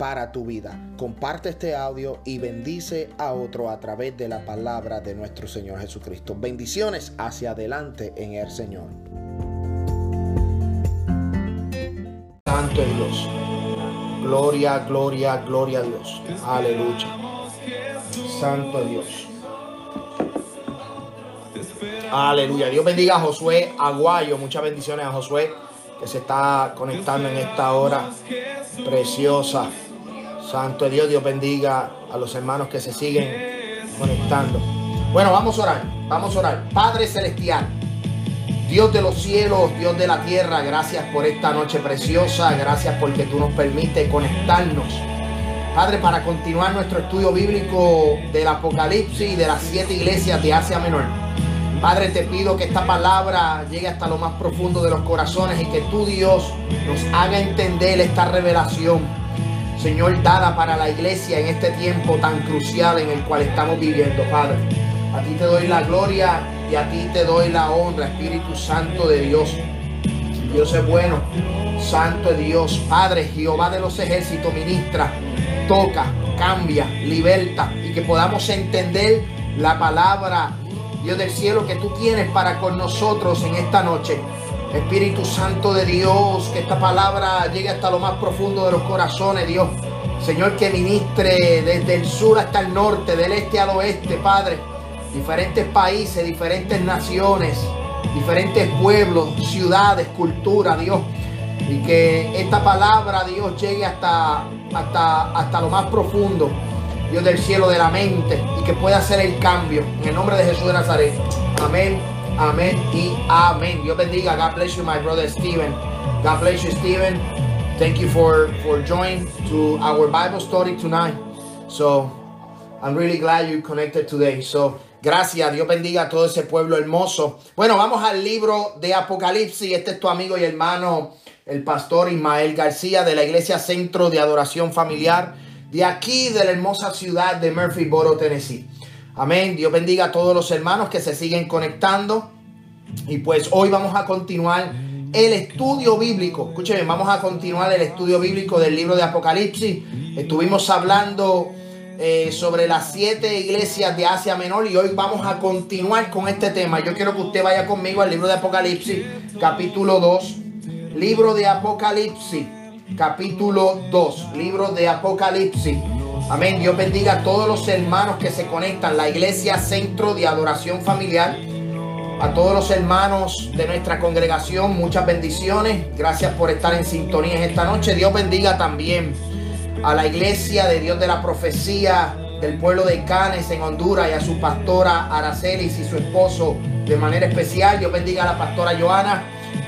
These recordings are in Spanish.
para tu vida. Comparte este audio y bendice a otro a través de la palabra de nuestro Señor Jesucristo. Bendiciones hacia adelante en el Señor. Santo Dios. Gloria, gloria, gloria a Dios. Aleluya. Santo Dios. Aleluya. Dios bendiga a Josué Aguayo. Muchas bendiciones a Josué que se está conectando en esta hora preciosa. Santo Dios, Dios bendiga a los hermanos que se siguen conectando. Bueno, vamos a orar, vamos a orar. Padre Celestial, Dios de los cielos, Dios de la tierra, gracias por esta noche preciosa, gracias porque tú nos permites conectarnos. Padre, para continuar nuestro estudio bíblico del Apocalipsis y de las siete iglesias de Asia Menor. Padre, te pido que esta palabra llegue hasta lo más profundo de los corazones y que tú, Dios, nos haga entender esta revelación Señor, dada para la iglesia en este tiempo tan crucial en el cual estamos viviendo, Padre. A ti te doy la gloria y a ti te doy la honra, Espíritu Santo de Dios. Dios es bueno, Santo Dios, Padre, Jehová de los ejércitos, ministra, toca, cambia, liberta y que podamos entender la palabra, Dios del cielo, que tú tienes para con nosotros en esta noche. Espíritu Santo de Dios, que esta palabra llegue hasta lo más profundo de los corazones, Dios. Señor, que ministre desde el sur hasta el norte, del este al oeste, Padre. Diferentes países, diferentes naciones, diferentes pueblos, ciudades, cultura, Dios. Y que esta palabra, Dios, llegue hasta, hasta, hasta lo más profundo, Dios del cielo, de la mente, y que pueda hacer el cambio. En el nombre de Jesús de Nazaret. Amén Amén y amén. Dios bendiga. God bless you, my brother Stephen. God bless you, Stephen. Thank you for, for joining to our Bible study tonight. So, I'm really glad you connected today. So, gracias. Dios bendiga a todo ese pueblo hermoso. Bueno, vamos al libro de Apocalipsis. Este es tu amigo y hermano, el pastor Ismael García de la Iglesia Centro de Adoración Familiar de aquí, de la hermosa ciudad de Murphysboro, Tennessee. Amén. Dios bendiga a todos los hermanos que se siguen conectando. Y pues hoy vamos a continuar el estudio bíblico. Escúcheme, vamos a continuar el estudio bíblico del libro de Apocalipsis. Estuvimos hablando eh, sobre las siete iglesias de Asia Menor y hoy vamos a continuar con este tema. Yo quiero que usted vaya conmigo al libro de Apocalipsis, capítulo 2. Libro de Apocalipsis, capítulo 2. Libro de Apocalipsis. Amén. Dios bendiga a todos los hermanos que se conectan. La iglesia Centro de Adoración Familiar. A todos los hermanos de nuestra congregación, muchas bendiciones. Gracias por estar en sintonía esta noche. Dios bendiga también a la iglesia de Dios de la profecía del pueblo de Canes en Honduras y a su pastora Aracelis y su esposo de manera especial. Dios bendiga a la pastora Joana.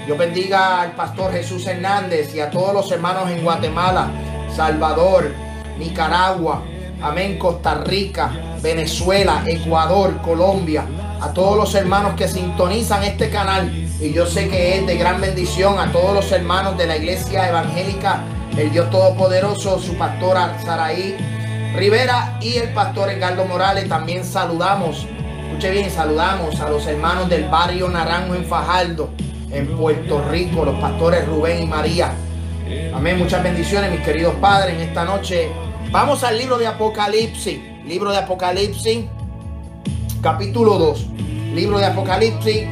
Dios bendiga al pastor Jesús Hernández y a todos los hermanos en Guatemala, Salvador, Nicaragua, amén, Costa Rica, Venezuela, Ecuador, Colombia, a todos los hermanos que sintonizan este canal y yo sé que es de gran bendición a todos los hermanos de la iglesia evangélica, el Dios Todopoderoso, su pastora Saraí Rivera y el pastor Edgardo Morales. También saludamos, escuche bien, saludamos a los hermanos del barrio Naranjo en Fajardo, en Puerto Rico, los pastores Rubén y María. Amén, muchas bendiciones mis queridos padres en esta noche Vamos al libro de Apocalipsis. Libro de Apocalipsis, capítulo 2. Libro de Apocalipsis,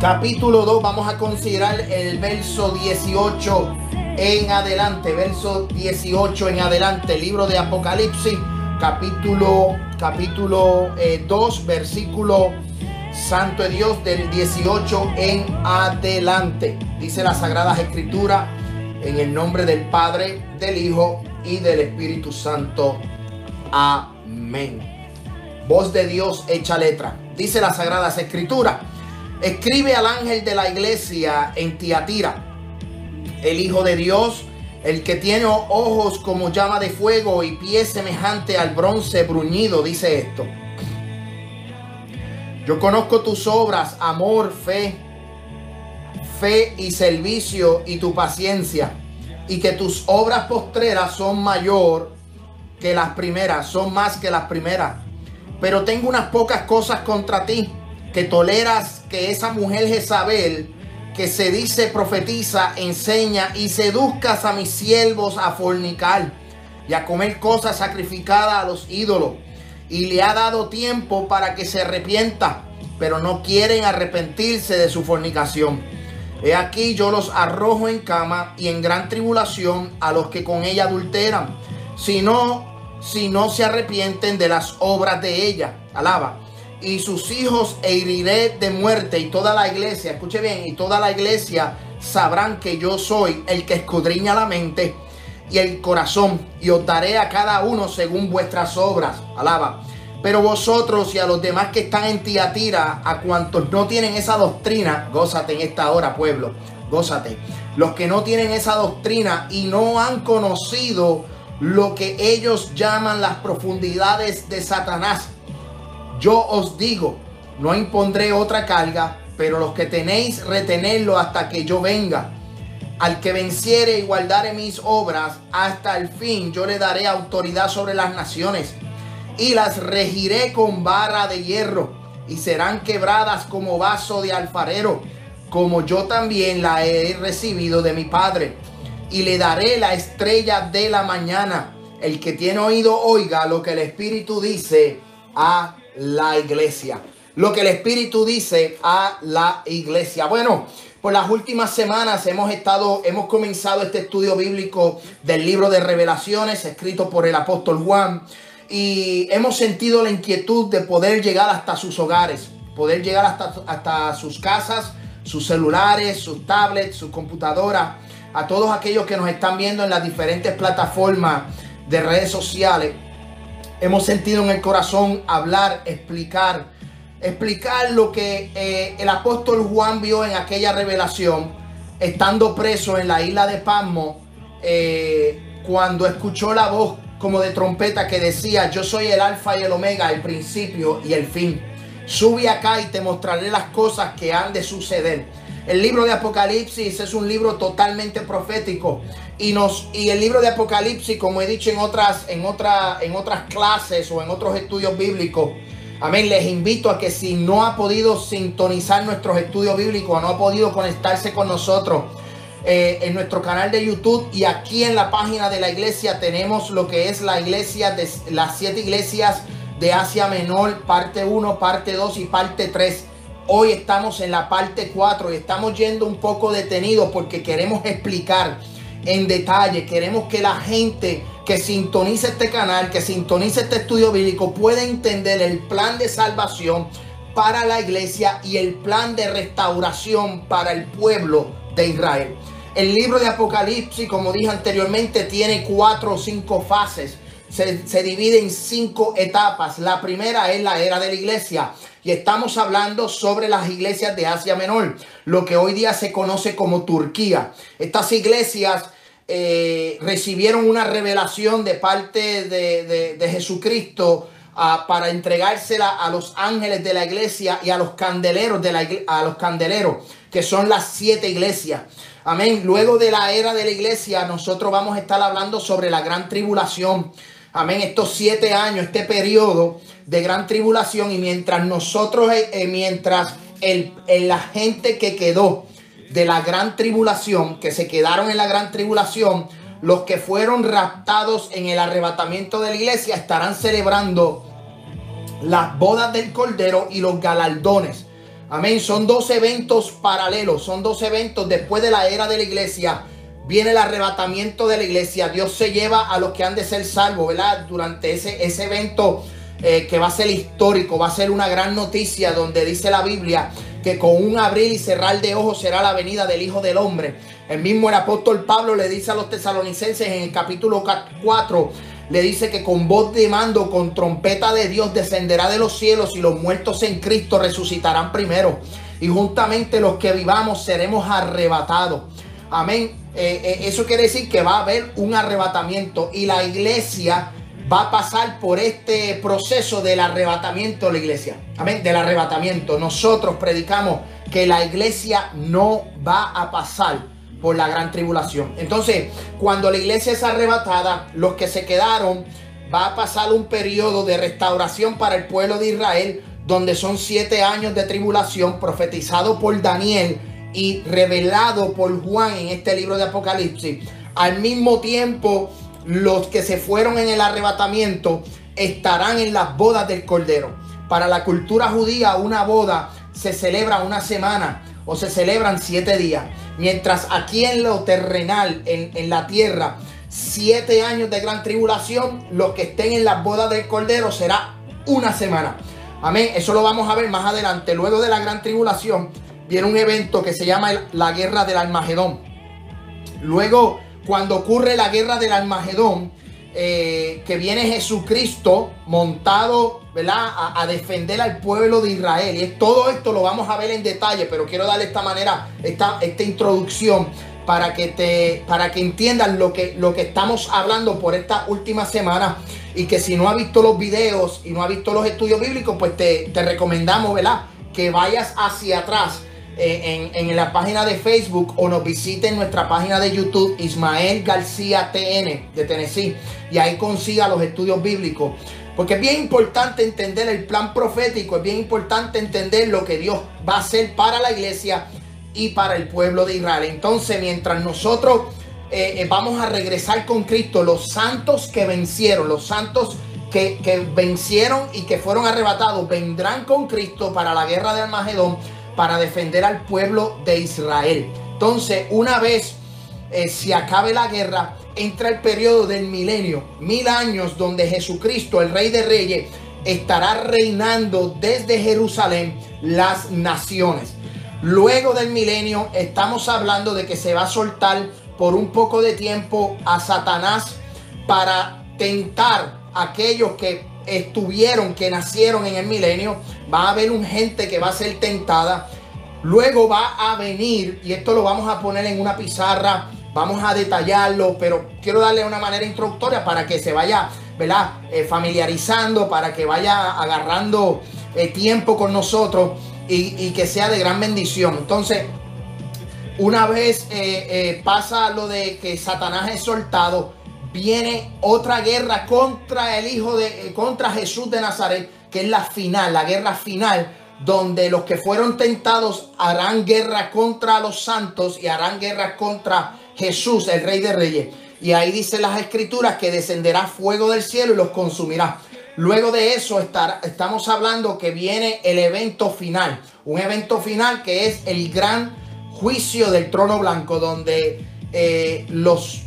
capítulo 2. Vamos a considerar el verso 18 en adelante. Verso 18 en adelante. Libro de Apocalipsis, capítulo, capítulo 2, eh, versículo Santo de Dios del 18 en adelante. Dice las Sagradas Escrituras en el nombre del Padre, del Hijo y del Espíritu Santo. Amén. Voz de Dios hecha letra. Dice las Sagradas Escrituras. Escribe al ángel de la iglesia en Tiatira. El Hijo de Dios, El que tiene ojos como llama de fuego y pies semejante al bronce bruñido, dice esto. Yo conozco tus obras, amor, fe, fe y servicio y tu paciencia, y que tus obras postreras son mayor que las primeras, son más que las primeras. Pero tengo unas pocas cosas contra ti, que toleras que esa mujer Jezabel que se dice profetiza, enseña y seduzcas a mis siervos a fornicar y a comer cosas sacrificadas a los ídolos. Y le ha dado tiempo para que se arrepienta, pero no quieren arrepentirse de su fornicación. He aquí yo los arrojo en cama y en gran tribulación a los que con ella adulteran, si no, si no se arrepienten de las obras de ella. Alaba y sus hijos e heriré de muerte y toda la iglesia, escuche bien, y toda la iglesia sabrán que yo soy el que escudriña la mente y el corazón y os daré a cada uno según vuestras obras. Alaba. Pero vosotros y a los demás que están en Tiatira, a cuantos no tienen esa doctrina, gózate en esta hora, pueblo, gózate. Los que no tienen esa doctrina y no han conocido lo que ellos llaman las profundidades de Satanás yo os digo, no impondré otra carga, pero los que tenéis, retenerlo hasta que yo venga. Al que venciere y guardare mis obras hasta el fin, yo le daré autoridad sobre las naciones y las regiré con barra de hierro y serán quebradas como vaso de alfarero, como yo también la he recibido de mi Padre. Y le daré la estrella de la mañana. El que tiene oído, oiga lo que el Espíritu dice a la iglesia. Lo que el Espíritu dice a la iglesia. Bueno, por las últimas semanas hemos estado, hemos comenzado este estudio bíblico del libro de revelaciones escrito por el apóstol Juan y hemos sentido la inquietud de poder llegar hasta sus hogares, poder llegar hasta, hasta sus casas, sus celulares, sus tablets, sus computadoras, a todos aquellos que nos están viendo en las diferentes plataformas de redes sociales. Hemos sentido en el corazón hablar, explicar, explicar lo que eh, el apóstol Juan vio en aquella revelación, estando preso en la isla de Pasmo, eh, cuando escuchó la voz como de trompeta que decía, yo soy el alfa y el omega, el principio y el fin. Sube acá y te mostraré las cosas que han de suceder. El libro de Apocalipsis es un libro totalmente profético y nos y el libro de Apocalipsis, como he dicho en otras en en otras clases o en otros estudios bíblicos, amén, les invito a que si no ha podido sintonizar nuestros estudios bíblicos, no ha podido conectarse con nosotros eh, en nuestro canal de YouTube y aquí en la página de la iglesia tenemos lo que es la iglesia de las siete iglesias de Asia Menor, parte 1, parte 2 y parte 3. Hoy estamos en la parte 4 y estamos yendo un poco detenidos porque queremos explicar en detalle, queremos que la gente que sintonice este canal, que sintonice este estudio bíblico pueda entender el plan de salvación para la iglesia y el plan de restauración para el pueblo de Israel. El libro de Apocalipsis, como dije anteriormente, tiene cuatro o cinco fases. Se, se divide en cinco etapas. La primera es la era de la iglesia y estamos hablando sobre las iglesias de Asia Menor, lo que hoy día se conoce como Turquía. Estas iglesias eh, recibieron una revelación de parte de, Jesucristo ah, para entregársela a los ángeles de la iglesia y a los candeleros de la a los candeleros, que son las siete iglesias. Amén. Luego de la era de la iglesia, nosotros vamos a estar hablando sobre la gran tribulación. Amén. Estos siete años, este periodo de gran tribulación y mientras nosotros, eh, eh, mientras el, la gente que quedó de la gran tribulación, que se quedaron en la gran tribulación, los que fueron raptados en el arrebatamiento de la iglesia estarán celebrando las bodas del Cordero y los galardones. Amén. Son dos eventos paralelos, son dos eventos después de la era de la iglesia. Viene el arrebatamiento de la iglesia. Dios se lleva a los que han de ser salvos, ¿verdad? Durante ese, ese evento eh, que va a ser histórico, va a ser una gran noticia donde dice la Biblia que con un abrir y cerrar de ojos será la venida del Hijo del Hombre. El mismo el apóstol Pablo le dice a los tesalonicenses en el capítulo 4, le dice que con voz de mando, con trompeta de Dios descenderá de los cielos y los muertos en Cristo resucitarán primero. Y juntamente los que vivamos seremos arrebatados. amén, eh, eh, eso quiere decir que va a haber un arrebatamiento y la iglesia va a pasar por este proceso del arrebatamiento de la iglesia. Amén, del arrebatamiento. Nosotros predicamos que la iglesia no va a pasar por la gran tribulación. Entonces, cuando la iglesia es arrebatada, los que se quedaron, va a pasar un periodo de restauración para el pueblo de Israel, donde son siete años de tribulación profetizado por Daniel y revelado por Juan en este libro de Apocalipsis. Al mismo tiempo, los que se fueron en el arrebatamiento estarán en las bodas del Cordero. Para la cultura judía, una boda se celebra una semana o se celebran siete días. Mientras aquí en lo terrenal, en, en la tierra, siete años de gran tribulación, los que estén en las bodas del Cordero será una semana. Amén. Eso lo vamos a ver más adelante. Luego de la gran tribulación viene un evento que se llama la guerra del Almagedón. Luego, cuando ocurre la guerra del Almagedón, eh, que viene Jesucristo montado, ¿verdad? A, defender al pueblo de Israel. Y todo esto lo vamos a ver en detalle, pero quiero darle esta manera, esta, esta introducción para que te, para que entiendan lo que, lo que estamos hablando por esta última semana. Y que si no ha visto los videos y no ha visto los estudios bíblicos, pues te, te recomendamos, ¿verdad? Que vayas hacia atrás eh, en, la página de Facebook o nos visite en nuestra página de YouTube, Ismael García TN de Tennessee, y ahí consiga los estudios bíblicos. Porque es bien importante entender el plan profético, es bien importante entender lo que Dios va a hacer para la iglesia y para el pueblo de Israel. Entonces, mientras nosotros eh, eh, vamos a regresar con Cristo, los santos que vencieron, los santos que, que vencieron y que fueron arrebatados, vendrán con Cristo para la guerra de Armagedón para defender al pueblo de Israel. Entonces, una vez eh, se acabe la guerra, entra el periodo del milenio, mil años donde Jesucristo, el Rey de Reyes, estará reinando desde Jerusalén las naciones. Luego del milenio estamos hablando de que se va a soltar por un poco de tiempo a Satanás para tentar a aquellos que estuvieron, que nacieron en el milenio, va a haber un gente que va a ser tentada. Luego va a venir, y esto lo vamos a poner en una pizarra, vamos a detallarlo, pero quiero darle una manera introductoria para que se vaya, ¿verdad? Eh, familiarizando, para que vaya agarrando eh, tiempo con nosotros y, que sea de gran bendición. Entonces, una vez eh, pasa lo de que Satanás es soltado, viene otra guerra contra el hijo de contra Jesús de Nazaret, que es la final, la guerra final, donde los que fueron tentados harán guerra contra los santos y harán guerra contra Jesús, el Rey de Reyes. Y ahí dice las escrituras que descenderá fuego del cielo y los consumirá. Luego de eso estamos hablando que viene el evento final, un evento final que es el gran juicio del trono blanco, donde eh, los,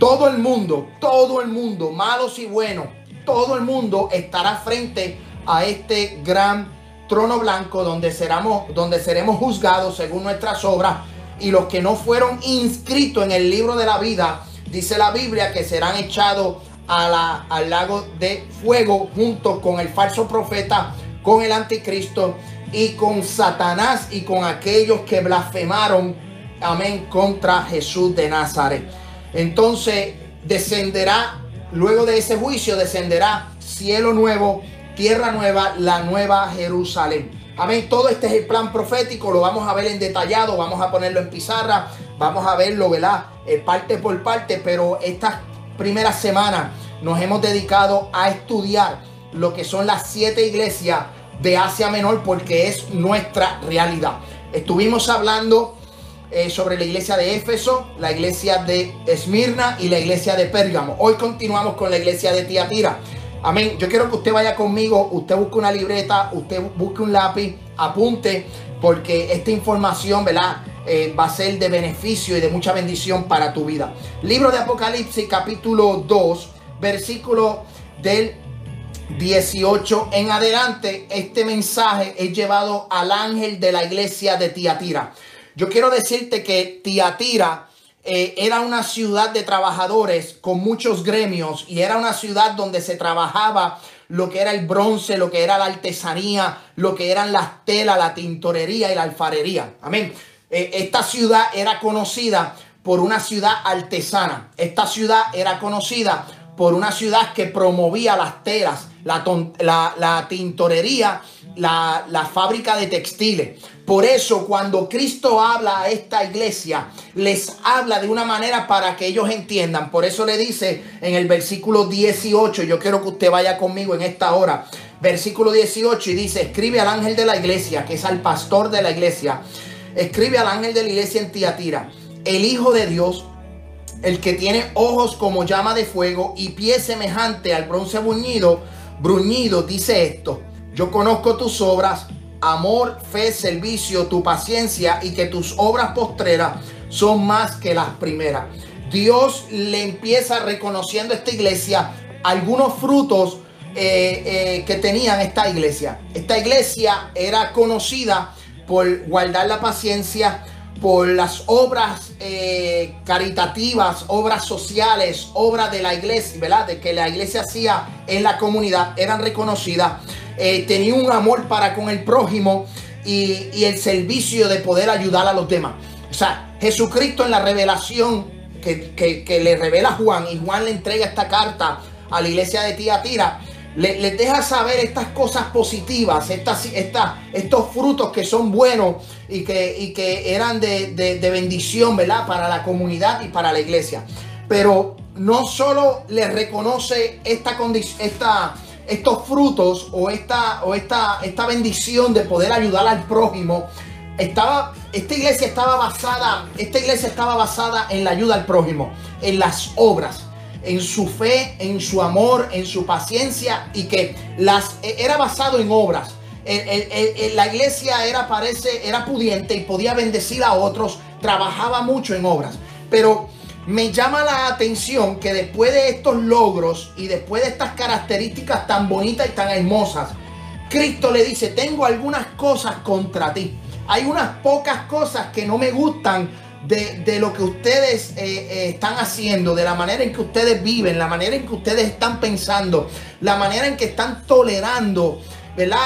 todo el mundo, todo el mundo, malos y buenos, todo el mundo estará frente a este gran trono blanco donde seremos, donde seremos juzgados según nuestras obras. Y los que no fueron inscritos en el libro de la vida, dice la Biblia que serán echados a la, al lago de fuego junto con el falso profeta, con el anticristo y con Satanás y con aquellos que blasfemaron amén, contra Jesús de Nazaret. Entonces descenderá, luego de ese juicio, descenderá cielo nuevo, tierra nueva, la nueva Jerusalén. Amén. Todo este es el plan profético, lo vamos a ver en detallado, vamos a ponerlo en pizarra, vamos a verlo, ¿verdad? Eh, parte por parte, pero estas primeras semanas nos hemos dedicado a estudiar lo que son las siete iglesias de Asia Menor porque es nuestra realidad. Estuvimos hablando eh, sobre la iglesia de Éfeso, la iglesia de Esmirna y la iglesia de Pérgamo. Hoy continuamos con la iglesia de Tiatira. Amén. Yo quiero que usted vaya conmigo, usted busque una libreta, usted busque un lápiz, apunte, porque esta información, ¿verdad? Eh, va a ser de beneficio y de mucha bendición para tu vida. Libro de Apocalipsis, capítulo 2, versículo del 18 en adelante. Este mensaje es llevado al ángel de la iglesia de Tiatira. Yo quiero decirte que Tiatira eh, era una ciudad de trabajadores con muchos gremios y era una ciudad donde se trabajaba lo que era el bronce, lo que era la artesanía, lo que eran las telas, la tintorería y la alfarería. Amén. Eh, esta ciudad era conocida por una ciudad artesana. Esta ciudad era conocida por una ciudad que promovía las telas, la, tintorería, la, la fábrica de textiles. Por eso cuando Cristo habla a esta iglesia, les habla de una manera para que ellos entiendan. Por eso le dice en el versículo 18, yo quiero que usted vaya conmigo en esta hora. Versículo 18 y dice, escribe al ángel de la iglesia, que es al pastor de la iglesia. Escribe al ángel de la iglesia en Tiatira, el Hijo de Dios, el que tiene ojos como llama de fuego y pies semejante al bronce bruñido, bruñido, dice esto. Yo conozco tus obras amor, fe, servicio, tu paciencia y que tus obras postreras son más que las primeras. Dios le empieza reconociendo a esta iglesia algunos frutos eh, eh, que tenían esta iglesia. Esta iglesia era conocida por guardar la paciencia, por las obras eh, caritativas, obras sociales, obras de la iglesia, ¿verdad? De que la iglesia hacía en la comunidad, eran reconocidas. Eh, tenía un amor para con el prójimo y, el servicio de poder ayudar a los demás. O sea, Jesucristo en la revelación que, le revela Juan y Juan le entrega esta carta a la iglesia de Tiatira, le, les deja saber estas cosas positivas, estas, estos frutos que son buenos y que, eran de, bendición. Para la comunidad y para la iglesia. Pero no solo le reconoce esta, estos frutos o esta, o esta, esta bendición de poder ayudar al prójimo, estaba, esta iglesia estaba basada, esta iglesia estaba basada en la ayuda al prójimo, en las obras, en su fe, en su amor, en su paciencia y que las e, era basado en obras. la iglesia era, parece, era pudiente y podía bendecir a otros, trabajaba mucho en obras, pero me llama la atención que después de estos logros y después de estas características tan bonitas y tan hermosas, Cristo le dice, tengo algunas cosas contra ti. Hay unas pocas cosas que no me gustan de, lo que ustedes eh, eh, están haciendo, de la manera en que ustedes viven, la manera en que ustedes están pensando, la manera en que están tolerando. ¿verdad?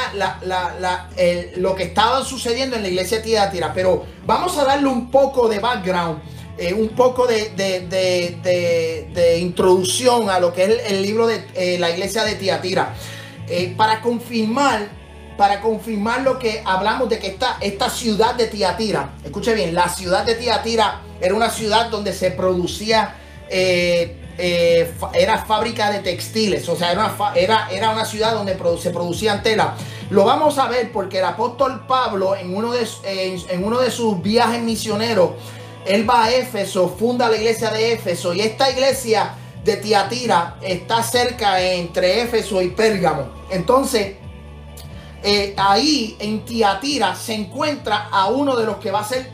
lo que estaba sucediendo en la iglesia de Tiatira. Pero vamos a darle un poco de background eh, un poco de, introducción a lo que es el, libro de la iglesia de Tiatira. Para confirmar, para confirmar lo que hablamos de que esta, esta ciudad de Tiatira, escuche bien, la ciudad de Tiatira era una ciudad donde se producía, era fábrica de textiles, o sea, era una, era, era una ciudad donde se producían tela. Lo vamos a ver porque el apóstol Pablo en uno de, en uno de sus viajes misioneros, él va a Éfeso, funda la iglesia de Éfeso y esta iglesia de Tiatira está cerca entre Éfeso y Pérgamo. Entonces, eh, ahí en Tiatira se encuentra a uno de los que va a ser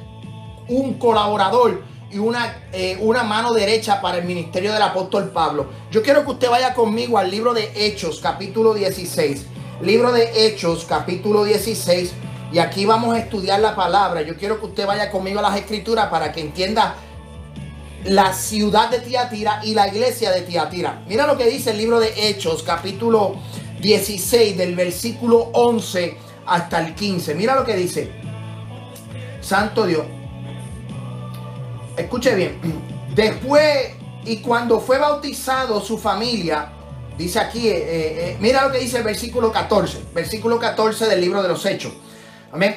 un colaborador y una, eh, una mano derecha para el ministerio del apóstol Pablo. Yo quiero que usted vaya conmigo al libro de Hechos, capítulo 16. Libro de Hechos, capítulo 16 y aquí vamos a estudiar la palabra. Yo quiero que usted vaya conmigo a las escrituras para que entienda la ciudad de Tiatira y la iglesia de Tiatira. Mira lo que dice el libro de Hechos, capítulo 16, del versículo 11 hasta el 15. Mira lo que dice. Santo Dios. Escuche bien. Después y cuando fue bautizado su familia, dice aquí, eh, eh, mira lo que dice el versículo 14, versículo 14 del libro de los Hechos.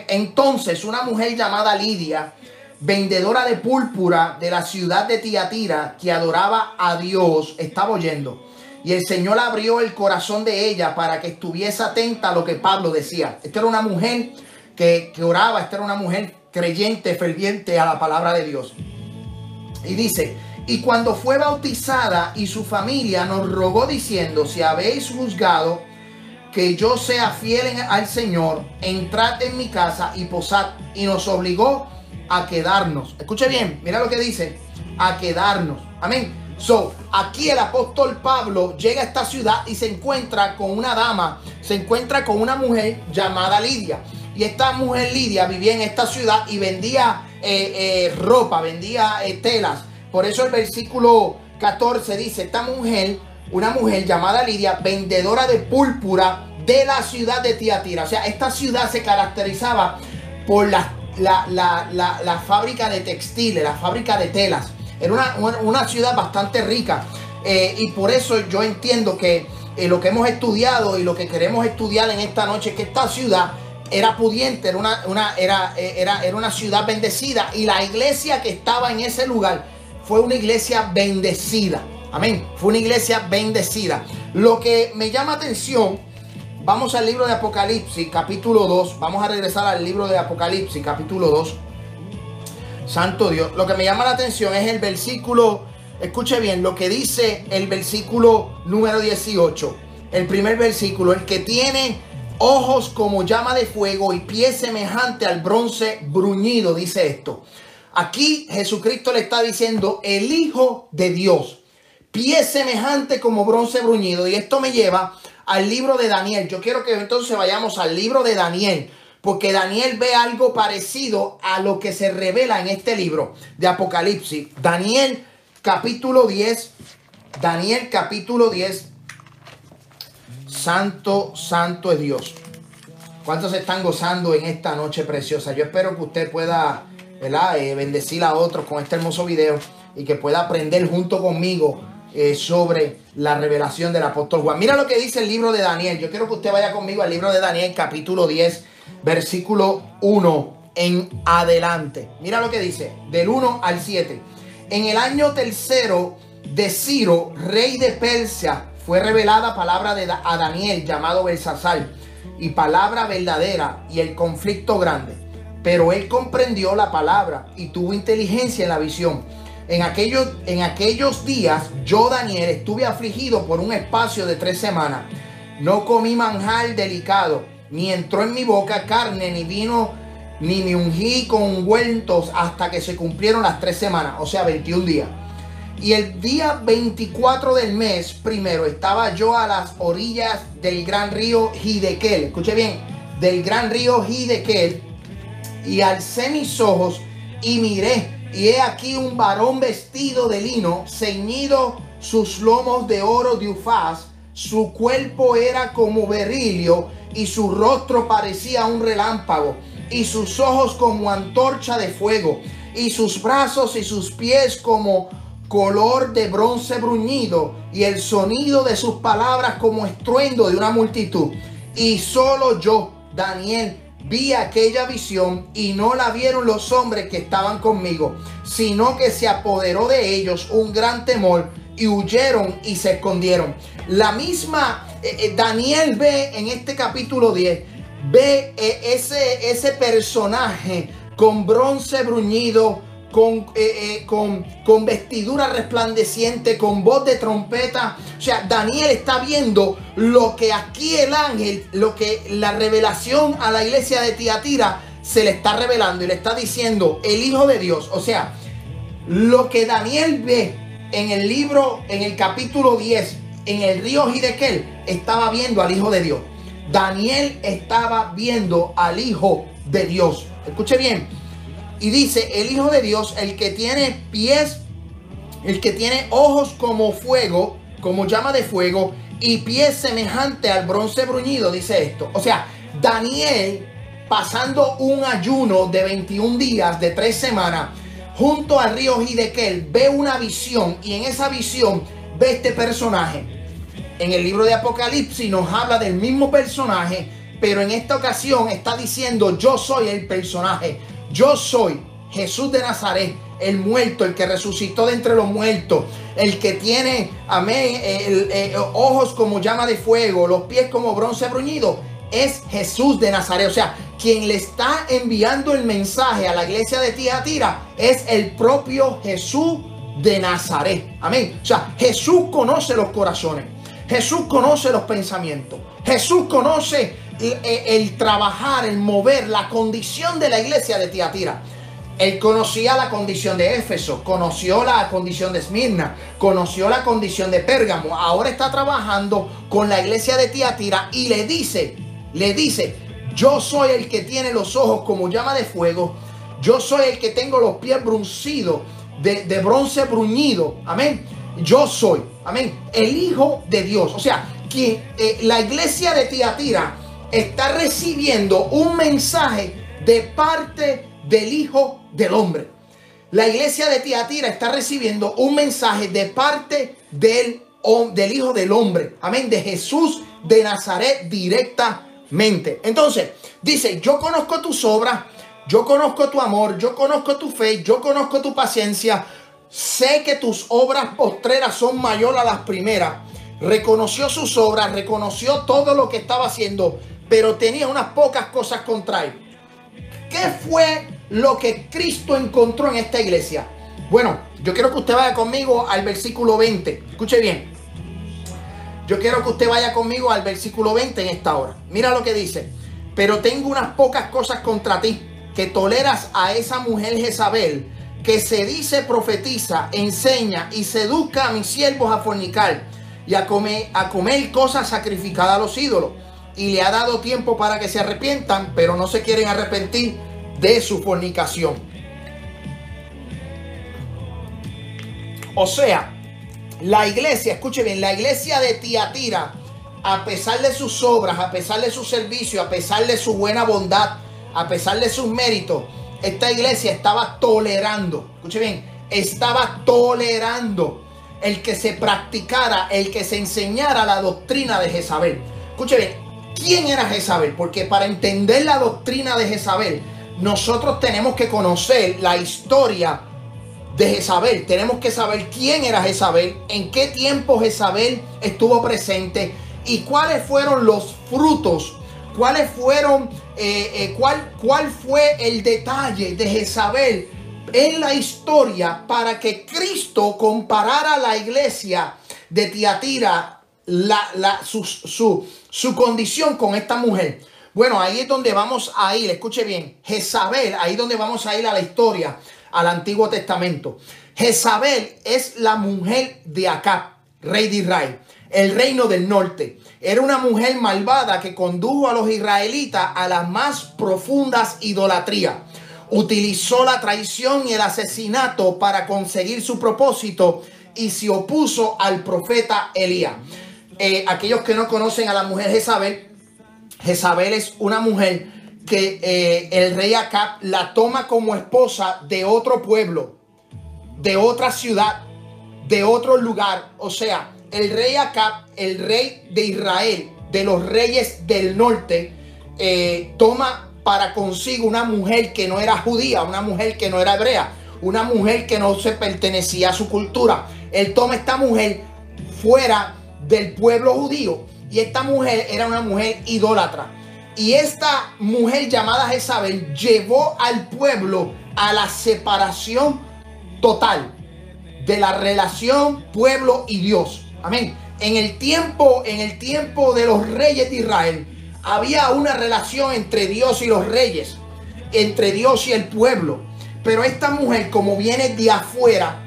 Entonces una mujer llamada Lidia, vendedora de púrpura de la ciudad de Tiatira, que adoraba a Dios, estaba oyendo. Y el Señor abrió el corazón de ella para que estuviese atenta a lo que Pablo decía. Esta era una mujer que, que oraba, esta era una mujer creyente, ferviente a la palabra de Dios. Y dice, y cuando fue bautizada y su familia nos rogó diciendo, si habéis juzgado que yo sea fiel al Señor, entrad en mi casa y posad. Y nos obligó a quedarnos. Escuche bien, mira lo que dice, a quedarnos. Amén. So, aquí el apóstol Pablo llega a esta ciudad y se encuentra con una dama, se encuentra con una mujer llamada Lidia. Y esta mujer Lidia vivía en esta ciudad y vendía eh, eh, ropa, vendía eh, telas. Por eso el versículo 14 dice, esta mujer, una mujer llamada Lidia, vendedora de púrpura de la ciudad de Tiatira. O sea, esta ciudad se caracterizaba por las la, fábrica de textiles, la fábrica de telas. Era una, ciudad bastante rica. Eh, y por eso yo entiendo que eh, lo que hemos estudiado y lo que queremos estudiar en esta noche es que esta ciudad era pudiente, era una, una, era, eh, era, era una ciudad bendecida. Y la iglesia que estaba en ese lugar fue una iglesia bendecida. Amén. Fue una iglesia bendecida. Lo que me llama atención Vamos al libro de Apocalipsis, capítulo 2. Vamos a regresar al libro de Apocalipsis, capítulo 2. Santo Dios. Lo que me llama la atención es el versículo, escuche bien, lo que dice el versículo número 18. El primer versículo, el que tiene ojos como llama de fuego y pies semejante al bronce bruñido, dice esto. Aquí Jesucristo le está diciendo el Hijo de Dios, pies semejante como bronce bruñido. Y esto me lleva al libro de Daniel. Yo quiero que entonces vayamos al libro de Daniel, porque Daniel ve algo parecido a lo que se revela en este libro de Apocalipsis. Daniel capítulo 10, Daniel capítulo 10, Santo, Santo es Dios. ¿Cuántos están gozando en esta noche preciosa? Yo espero que usted pueda eh, bendecir a otros con este hermoso video y que pueda aprender junto conmigo eh, sobre la revelación del apóstol Juan. Mira lo que dice el libro de Daniel. Yo quiero que usted vaya conmigo al libro de Daniel, capítulo 10, versículo 1 en adelante. Mira lo que dice, del 1 al 7. En el año tercero de Ciro, rey de Persia, fue revelada palabra de, a Daniel llamado Belsasar y palabra verdadera y el conflicto grande. Pero él comprendió la palabra y tuvo inteligencia en la visión. En aquellos, en aquellos días yo, Daniel, estuve afligido por un espacio de tres semanas. No comí manjar delicado, ni entró en mi boca carne, ni vino, ni me ungí con ungüentos hasta que se cumplieron las tres semanas, o sea, 21 días. Y el día 24 del mes primero estaba yo a las orillas del gran río Hidekel. Escuche bien, del gran río Hidekel. Y alcé mis ojos y miré y he aquí un varón vestido de lino, ceñido sus lomos de oro de ufaz, su cuerpo era como berilio y su rostro parecía un relámpago y sus ojos como antorcha de fuego y sus brazos y sus pies como color de bronce bruñido y el sonido de sus palabras como estruendo de una multitud. Y solo yo, Daniel, vi aquella visión y no la vieron los hombres que estaban conmigo, sino que se apoderó de ellos un gran temor y huyeron y se escondieron. La misma eh, eh, Daniel ve en este capítulo 10, ve eh, ese, ese personaje con bronce bruñido, con, con, con, vestidura resplandeciente, con voz de trompeta. O sea, Daniel está viendo lo que aquí el ángel, lo que la revelación a la iglesia de Tiatira se le está revelando y le está diciendo el Hijo de Dios. O sea, lo que Daniel ve en el libro, en el capítulo 10, en el río Hidekel, estaba viendo al Hijo de Dios. Daniel estaba viendo al Hijo de Dios. Escuche bien, y dice, el Hijo de Dios, el que tiene pies, el que tiene ojos como fuego, como llama de fuego, y pies semejante al bronce bruñido, dice esto. O sea, Daniel pasando un ayuno de 21 días, de tres semanas, junto al río Hidekel, ve una visión y en esa visión ve este personaje. En el libro de Apocalipsis nos habla del mismo personaje, pero en esta ocasión está diciendo yo soy el personaje. Yo soy Jesús de Nazaret, el muerto, el que resucitó de entre los muertos, el que tiene, amén, eh, ojos como llama de fuego, los pies como bronce bruñido. Es Jesús de Nazaret. O sea, quien le está enviando el mensaje a la iglesia de Tiatira es el propio Jesús de Nazaret. Amén. O sea, Jesús conoce los corazones. Jesús conoce los pensamientos. Jesús conoce el, trabajar, el mover, la condición de la iglesia de Tiatira. Él conocía la condición de Éfeso, conoció la condición de Esmirna, conoció la condición de Pérgamo. Ahora está trabajando con la iglesia de Tiatira y le dice, le dice, yo soy el que tiene los ojos como llama de fuego, yo soy el que tengo los pies bruncidos, de, bronce bruñido. Amén. Yo soy, amén, el Hijo de Dios. O sea, que eh, la iglesia de Tiatira está recibiendo un mensaje de parte del Hijo del Hombre. La iglesia de Tiatira está recibiendo un mensaje de parte del, del Hijo del Hombre. Amén. De Jesús de Nazaret directamente. Entonces, dice, yo conozco tus obras, yo conozco tu amor, yo conozco tu fe, yo conozco tu paciencia. Sé que tus obras postreras son mayores a las primeras. Reconoció sus obras, reconoció todo lo que estaba haciendo, pero tenía unas pocas cosas contra él. ¿Qué fue lo que Cristo encontró en esta iglesia? Bueno, yo quiero que usted vaya conmigo al versículo 20. Escuche bien. Yo quiero que usted vaya conmigo al versículo 20 en esta hora. Mira lo que dice. Pero tengo unas pocas cosas contra ti, que toleras a esa mujer Jezabel, que se dice profetiza, enseña y seduzca a mis siervos a fornicar y a comer, a comer cosas sacrificadas a los ídolos. Y le ha dado tiempo para que se arrepientan, pero no se quieren arrepentir de su fornicación. O sea, la iglesia, escuche bien, la iglesia de Tiatira, a pesar de sus obras, a pesar de su servicio, a pesar de su buena bondad, a pesar de sus méritos, esta iglesia estaba tolerando, escuche bien, estaba tolerando el que se practicara, el que se enseñara la doctrina de Jezabel. Escuche bien, ¿quién era Jezabel? Porque para entender la doctrina de Jezabel, nosotros tenemos que conocer la historia de Jezabel. Tenemos que saber quién era Jezabel, en qué tiempo Jezabel estuvo presente y cuáles fueron los frutos, cuáles fueron, eh, eh, cuál, cuál fue el detalle de Jezabel en la historia para que Cristo comparara la iglesia de Tiatira, la, su, su, su condición con esta mujer. Bueno, ahí es donde vamos a ir, escuche bien, Jezabel, ahí es donde vamos a ir a la historia al Antiguo Testamento. Jezabel es la mujer de Acab, rey de Israel, el reino del norte. Era una mujer malvada que condujo a los israelitas a las más profundas idolatrías. Utilizó la traición y el asesinato para conseguir su propósito y se opuso al profeta Elías. Eh, aquellos que no conocen a la mujer Jezabel, Jezabel es una mujer que eh, el rey Acab la toma como esposa de otro pueblo, de otra ciudad, de otro lugar. O sea, el rey Acab, el rey de Israel, de los reyes del norte, eh, toma para consigo una mujer que no era judía, una mujer que no era hebrea, una mujer que no se pertenecía a su cultura. Él toma esta mujer fuera del pueblo judío y esta mujer era una mujer idólatra. Y esta mujer llamada Jezabel llevó al pueblo a la separación total de la relación pueblo y Dios. Amén. En el tiempo, en el tiempo de los reyes de Israel, había una relación entre Dios y los reyes, entre Dios y el pueblo. Pero esta mujer, como viene de afuera,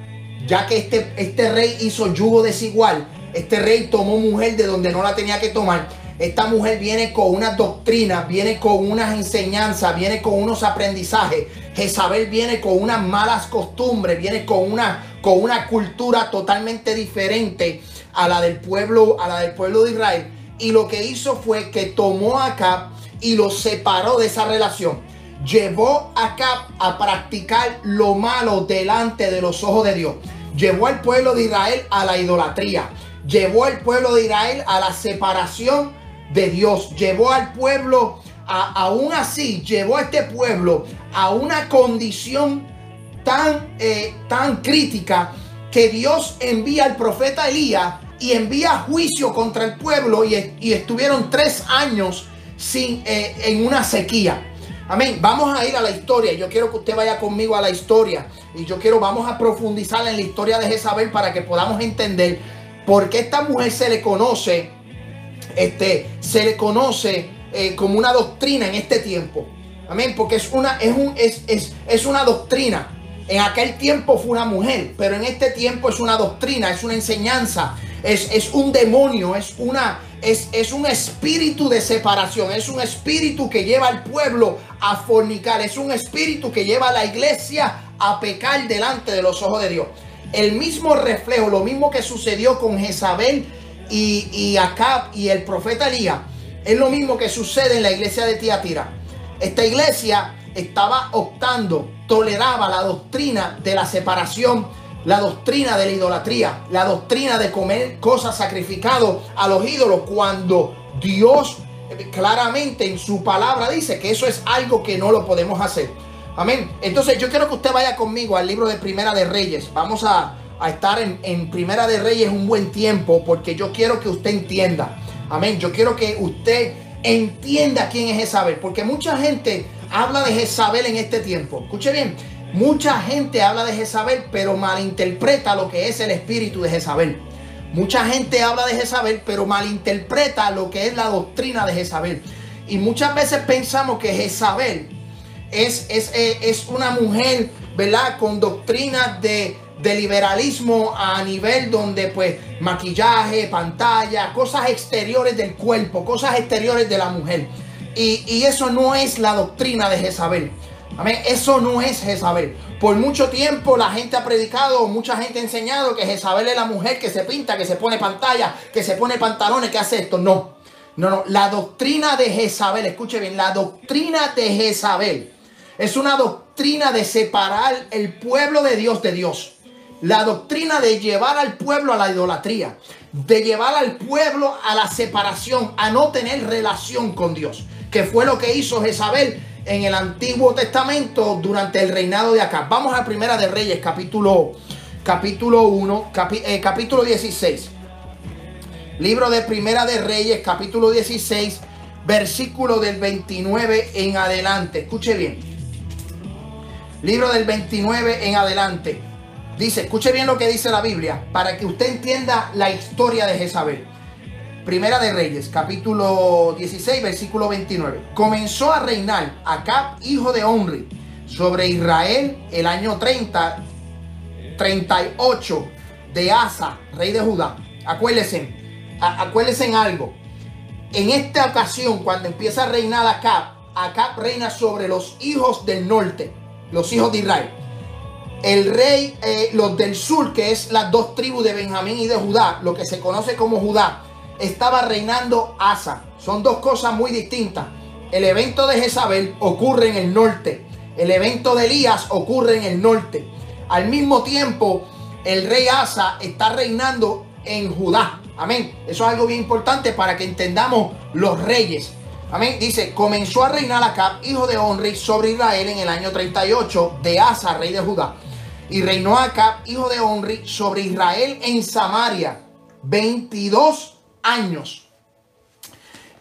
ya que este, este rey hizo yugo desigual, este rey tomó mujer de donde no la tenía que tomar, esta mujer viene con una doctrina, viene con unas enseñanzas, viene con unos aprendizajes. Jezabel viene con unas malas costumbres, viene con una, con una cultura totalmente diferente a la del pueblo, a la del pueblo de Israel. Y lo que hizo fue que tomó a Acab y lo separó de esa relación. Llevó a Acab a practicar lo malo delante de los ojos de Dios. Llevó al pueblo de Israel a la idolatría. Llevó al pueblo de Israel a la separación de Dios. Llevó al pueblo, a, aún así, llevó a este pueblo a una condición tan, eh, tan crítica que Dios envía al profeta Elías y envía juicio contra el pueblo y, estuvieron tres años sin, eh, en una sequía. Amén. Vamos a ir a la historia. Yo quiero que usted vaya conmigo a la historia. Y yo quiero, vamos a profundizar en la historia de Jezabel para que podamos entender por qué esta mujer se le conoce este, se le conoce eh, como una doctrina en este tiempo. Amén, porque es una, es, un, es, es, una doctrina. En aquel tiempo fue una mujer, pero en este tiempo es una doctrina, es una enseñanza, es, es un demonio, es, una, es, es, un espíritu de separación, es un espíritu que lleva al pueblo a fornicar, es un espíritu que lleva a la iglesia a pecar delante de los ojos de Dios. El mismo reflejo, lo mismo que sucedió con Jezabel y, y Acab y el profeta Elías, es lo mismo que sucede en la iglesia de Tiatira. Esta iglesia estaba optando, toleraba la doctrina de la separación, la doctrina de la idolatría, la doctrina de comer cosas sacrificadas a los ídolos, cuando Dios eh, claramente en su palabra dice que eso es algo que no lo podemos hacer. Amén. Entonces yo quiero que usted vaya conmigo al libro de Primera de Reyes. Vamos a, estar en, Primera de Reyes un buen tiempo porque yo quiero que usted entienda. Amén. Yo quiero que usted entienda quién es Jezabel. Porque mucha gente habla de Jezabel en este tiempo. Escuche bien. Mucha gente habla de Jezabel, pero malinterpreta lo que es el espíritu de Jezabel. Mucha gente habla de Jezabel, pero malinterpreta lo que es la doctrina de Jezabel. Y muchas veces pensamos que Jezabel es, es, es una mujer, ¿verdad? Con doctrinas de, de liberalismo a nivel donde pues maquillaje, pantalla, cosas exteriores del cuerpo, cosas exteriores de la mujer. Y, y eso no es la doctrina de Jezabel. Amén. Eso no es Jezabel. Por mucho tiempo la gente ha predicado, mucha gente ha enseñado que Jezabel es la mujer que se pinta, que se pone pantalla, que se pone pantalones, que hace esto. No, no, no. La doctrina de Jezabel, escuche bien, la doctrina de Jezabel es una doctrina de separar el pueblo de Dios de Dios. La doctrina de llevar al pueblo a la idolatría, de llevar al pueblo a la separación, a no tener relación con Dios, que fue lo que hizo Jezabel en el Antiguo Testamento durante el reinado de acá. Vamos a Primera de Reyes, capítulo, capítulo 1, eh, capítulo 16. Libro de Primera de Reyes, capítulo 16, versículo del 29 en adelante. Escuche bien. Libro del 29 en adelante. Dice, escuche bien lo que dice la Biblia para que usted entienda la historia de Jezabel. Primera de Reyes, capítulo 16, versículo 29. Comenzó a reinar Acab, hijo de Omri, sobre Israel el año 30, 38 de Asa, rey de Judá. Acuérdense, acuérdense en algo. En esta ocasión, cuando empieza a reinar Acab, Acab reina sobre los hijos del norte, los hijos de Israel. El rey, eh, los del sur, que es las dos tribus de Benjamín y de Judá, lo que se conoce como Judá, estaba reinando Asa. Son dos cosas muy distintas. El evento de Jezabel ocurre en el norte. El evento de Elías ocurre en el norte. Al mismo tiempo, el rey Asa está reinando en Judá. Amén. Eso es algo bien importante para que entendamos los reyes. Amén. Dice, comenzó a reinar Acab, hijo de Onri, sobre Israel en el año 38 de Asa, rey de Judá. Y reinó Acab, hijo de Onri, sobre Israel en Samaria 22 años.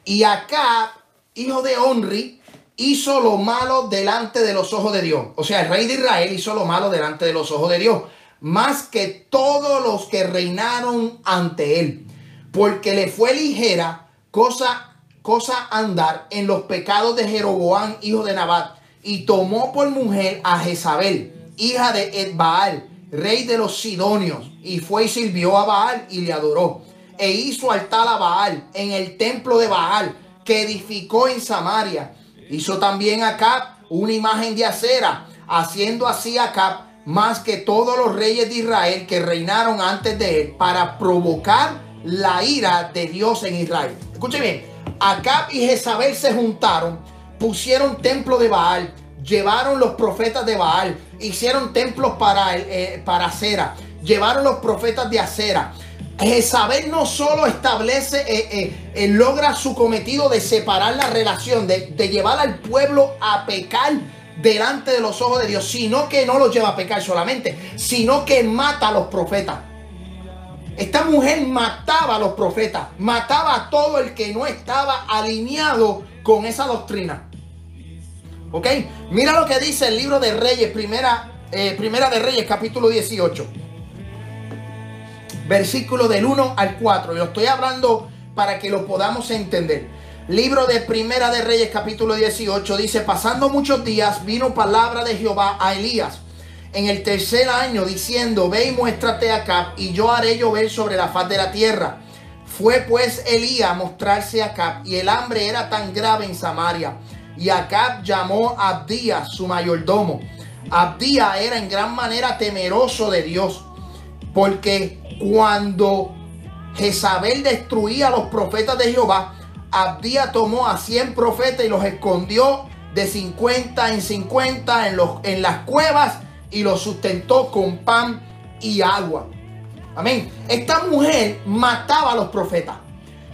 Y acá, hijo de Onri, hizo lo malo delante de los ojos de Dios. O sea, el rey de Israel hizo lo malo delante de los ojos de Dios. Más que todos los que reinaron ante él. Porque le fue ligera cosa, cosa andar en los pecados de Jeroboam, hijo de Nabat. Y tomó por mujer a Jezabel, hija de Edbaal, rey de los Sidonios. Y fue y sirvió a Baal y le adoró e hizo altar a Baal en el templo de Baal que edificó en Samaria. Hizo también acá una imagen de acera, haciendo así acá más que todos los reyes de Israel que reinaron antes de él para provocar la ira de Dios en Israel. Escuche bien, Acab y Jezabel se juntaron, pusieron templo de Baal, llevaron los profetas de Baal, hicieron templos para, eh, para acera, llevaron los profetas de acera Jezabel no solo establece, eh, eh, eh, logra su cometido de separar la relación, de, llevar al pueblo a pecar delante de los ojos de Dios, sino que no los lleva a pecar solamente, sino que mata a los profetas. Esta mujer mataba a los profetas, mataba a todo el que no estaba alineado con esa doctrina. ¿Ok? Mira lo que dice el libro de Reyes, primera, primera de Reyes, capítulo 18 versículo del 1 al 4. Y lo estoy hablando para que lo podamos entender. Libro de Primera de Reyes capítulo 18 dice, pasando muchos días vino palabra de Jehová a Elías en el tercer año diciendo, ve y muéstrate acá y yo haré llover sobre la faz de la tierra. Fue pues Elías a mostrarse acá y el hambre era tan grave en Samaria. Y Acab llamó a Abdías, su mayordomo. Abdías era en gran manera temeroso de Dios, porque cuando Jezabel destruía a los profetas de Jehová, Abdía tomó a 100 profetas y los escondió de 50 en 50 en, los, en las cuevas y los sustentó con pan y agua. Amén. Esta mujer mataba a los profetas.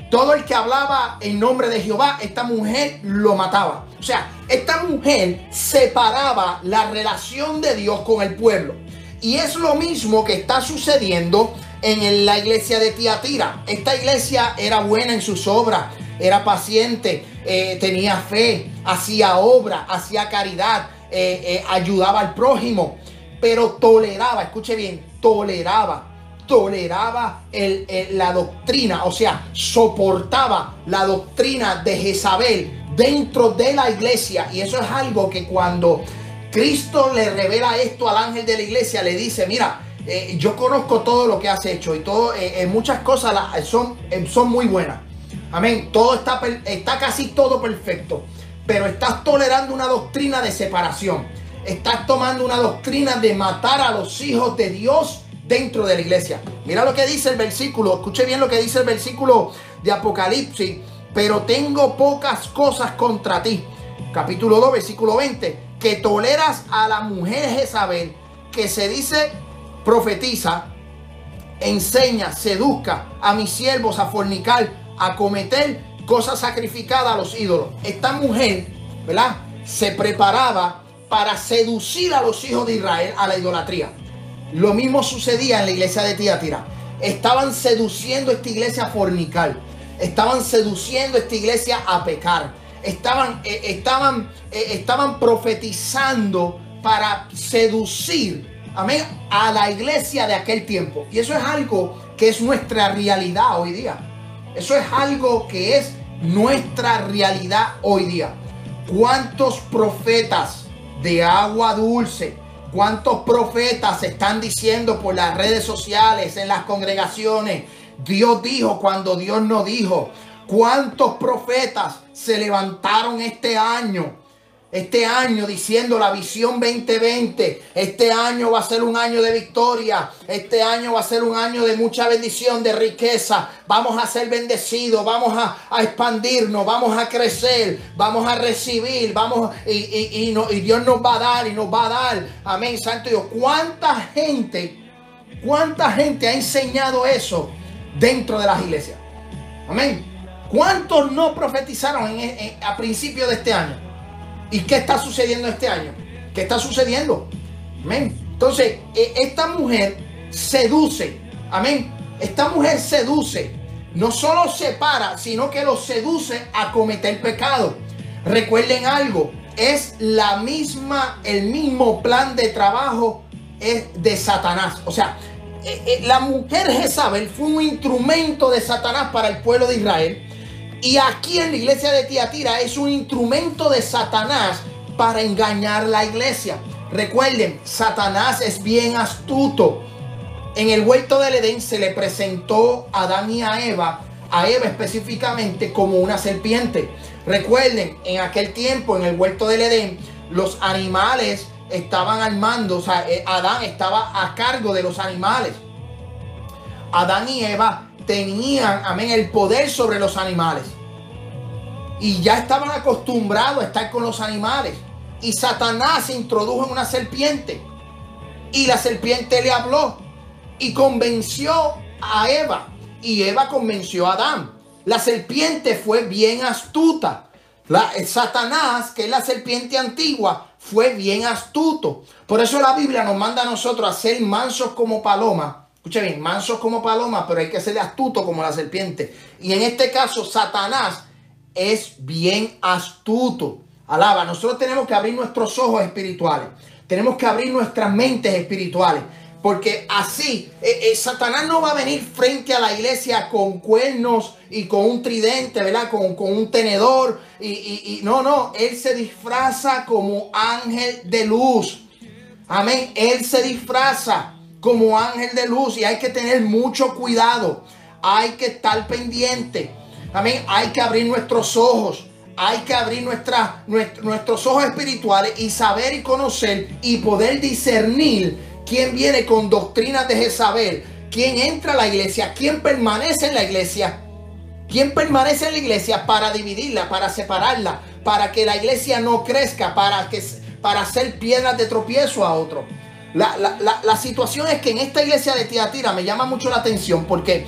Todo el que hablaba en nombre de Jehová, esta mujer lo mataba. O sea, esta mujer separaba la relación de Dios con el pueblo. Y es lo mismo que está sucediendo en la iglesia de Tiatira. Esta iglesia era buena en sus obras, era paciente, eh, tenía fe, hacía obra, hacía caridad, eh, eh, ayudaba al prójimo, pero toleraba, escuche bien, toleraba toleraba la doctrina, o sea, soportaba la doctrina de Jezabel dentro de la iglesia. Y eso es algo que cuando Cristo le revela esto al ángel de la iglesia, le dice, mira, eh, yo conozco todo lo que has hecho y todo, eh, eh, muchas cosas son, son muy buenas. Amén. Todo está, está casi todo perfecto. Pero estás tolerando una doctrina de separación. Estás tomando una doctrina de matar a los hijos de Dios dentro de la iglesia. Mira lo que dice el versículo, escuche bien lo que dice el versículo de Apocalipsis, pero tengo pocas cosas contra ti. Capítulo 2, versículo 20, que toleras a la mujer Jezabel, que se dice profetiza, enseña, seduzca a mis siervos a fornicar, a cometer cosas sacrificadas a los ídolos. Esta mujer, ¿verdad? Se preparaba para seducir a los hijos de Israel a la idolatría. Lo mismo sucedía en la iglesia de Tiatira. Estaban seduciendo esta iglesia a fornicar. Estaban seduciendo esta iglesia a pecar. Estaban, eh, estaban, eh, estaban profetizando para seducir a la iglesia de aquel tiempo. Y eso es algo que es nuestra realidad hoy día. Eso es algo que es nuestra realidad hoy día. ¿Cuántos profetas de agua dulce, ¿Cuántos profetas están diciendo por las redes sociales, en las congregaciones? Dios dijo cuando Dios no dijo. ¿Cuántos profetas se levantaron este año este año diciendo la visión 2020, este año va a ser un año de victoria, este año va a ser un año de mucha bendición, de riqueza, vamos a ser bendecidos, vamos a, expandirnos, vamos a crecer, vamos a recibir, vamos y, y, y, Dios nos va a dar y nos va a dar, amén, Santo Dios, ¿cuánta gente, cuánta gente ha enseñado eso dentro de las iglesias? Amén. ¿Cuántos no profetizaron a principios de este año? ¿Y qué está sucediendo este año? ¿Qué está sucediendo? Amén. Entonces, e, esta mujer seduce. Amén. Esta mujer seduce. No solo separa, sino que lo seduce a cometer pecado. Recuerden algo. Es la misma, el mismo plan de trabajo de Satanás. O sea, e, e, la mujer Jezabel fue un instrumento de Satanás para el pueblo de Israel y aquí en la iglesia de Tiatira es un instrumento de Satanás para engañar la iglesia. Recuerden, Satanás es bien astuto. En el huerto del Edén se le presentó a Adán y a Eva, a Eva específicamente como una serpiente. Recuerden, en aquel tiempo, en el huerto del Edén, los animales estaban al mando, o sea, eh, Adán estaba a cargo de los animales. Adán y Eva tenían, amén, el poder sobre los animales. Y ya estaban acostumbrados a estar con los animales. Y Satanás se introdujo en una serpiente. Y la serpiente le habló y convenció a Eva. Y Eva convenció a Adán. La serpiente fue bien astuta. La, Satanás, que es la serpiente antigua, fue bien astuto. Por eso la Biblia nos manda a nosotros a ser mansos como palomas Escucha bien, mansos como palomas, pero hay que ser astuto como la serpiente. Y en este caso, Satanás es bien astuto. Alaba, nosotros tenemos que abrir nuestros ojos espirituales. Tenemos que abrir nuestras mentes espirituales. Porque así, eh, eh, Satanás no va a venir frente a la iglesia con cuernos y con un tridente, ¿verdad? Con, un tenedor. y no, no, él se disfraza como ángel de luz. Amén. Él se disfraza como ángel de luz y hay que tener mucho cuidado. Hay que estar pendiente. Amén. Hay que abrir nuestros ojos. Hay que abrir nuestros ojos espirituales y saber y conocer y poder discernir quién viene con doctrinas de Jezabel, quién entra a la iglesia, quién permanece en la iglesia ¿Quién permanece en la iglesia para dividirla, para separarla, para que la iglesia no crezca, para, que, para hacer piedras de tropiezo a otro? La, la situación es que en esta iglesia de Tiatira me llama mucho la atención porque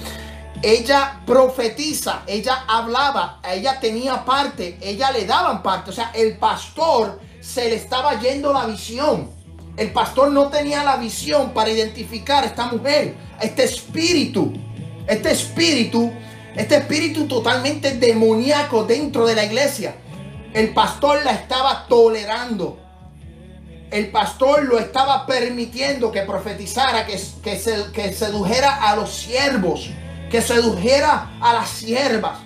ella profetiza, ella hablaba, ella tenía parte, ella le daban parte. O sea, el pastor se le estaba yendo la visión. El pastor no tenía la visión para identificar a esta mujer, a este espíritu, este espíritu, este espíritu totalmente demoníaco dentro de la iglesia. El pastor la estaba tolerando. El pastor lo estaba permitiendo que profetizara, que, que, se, que sedujera a los siervos que sedujera a las siervas.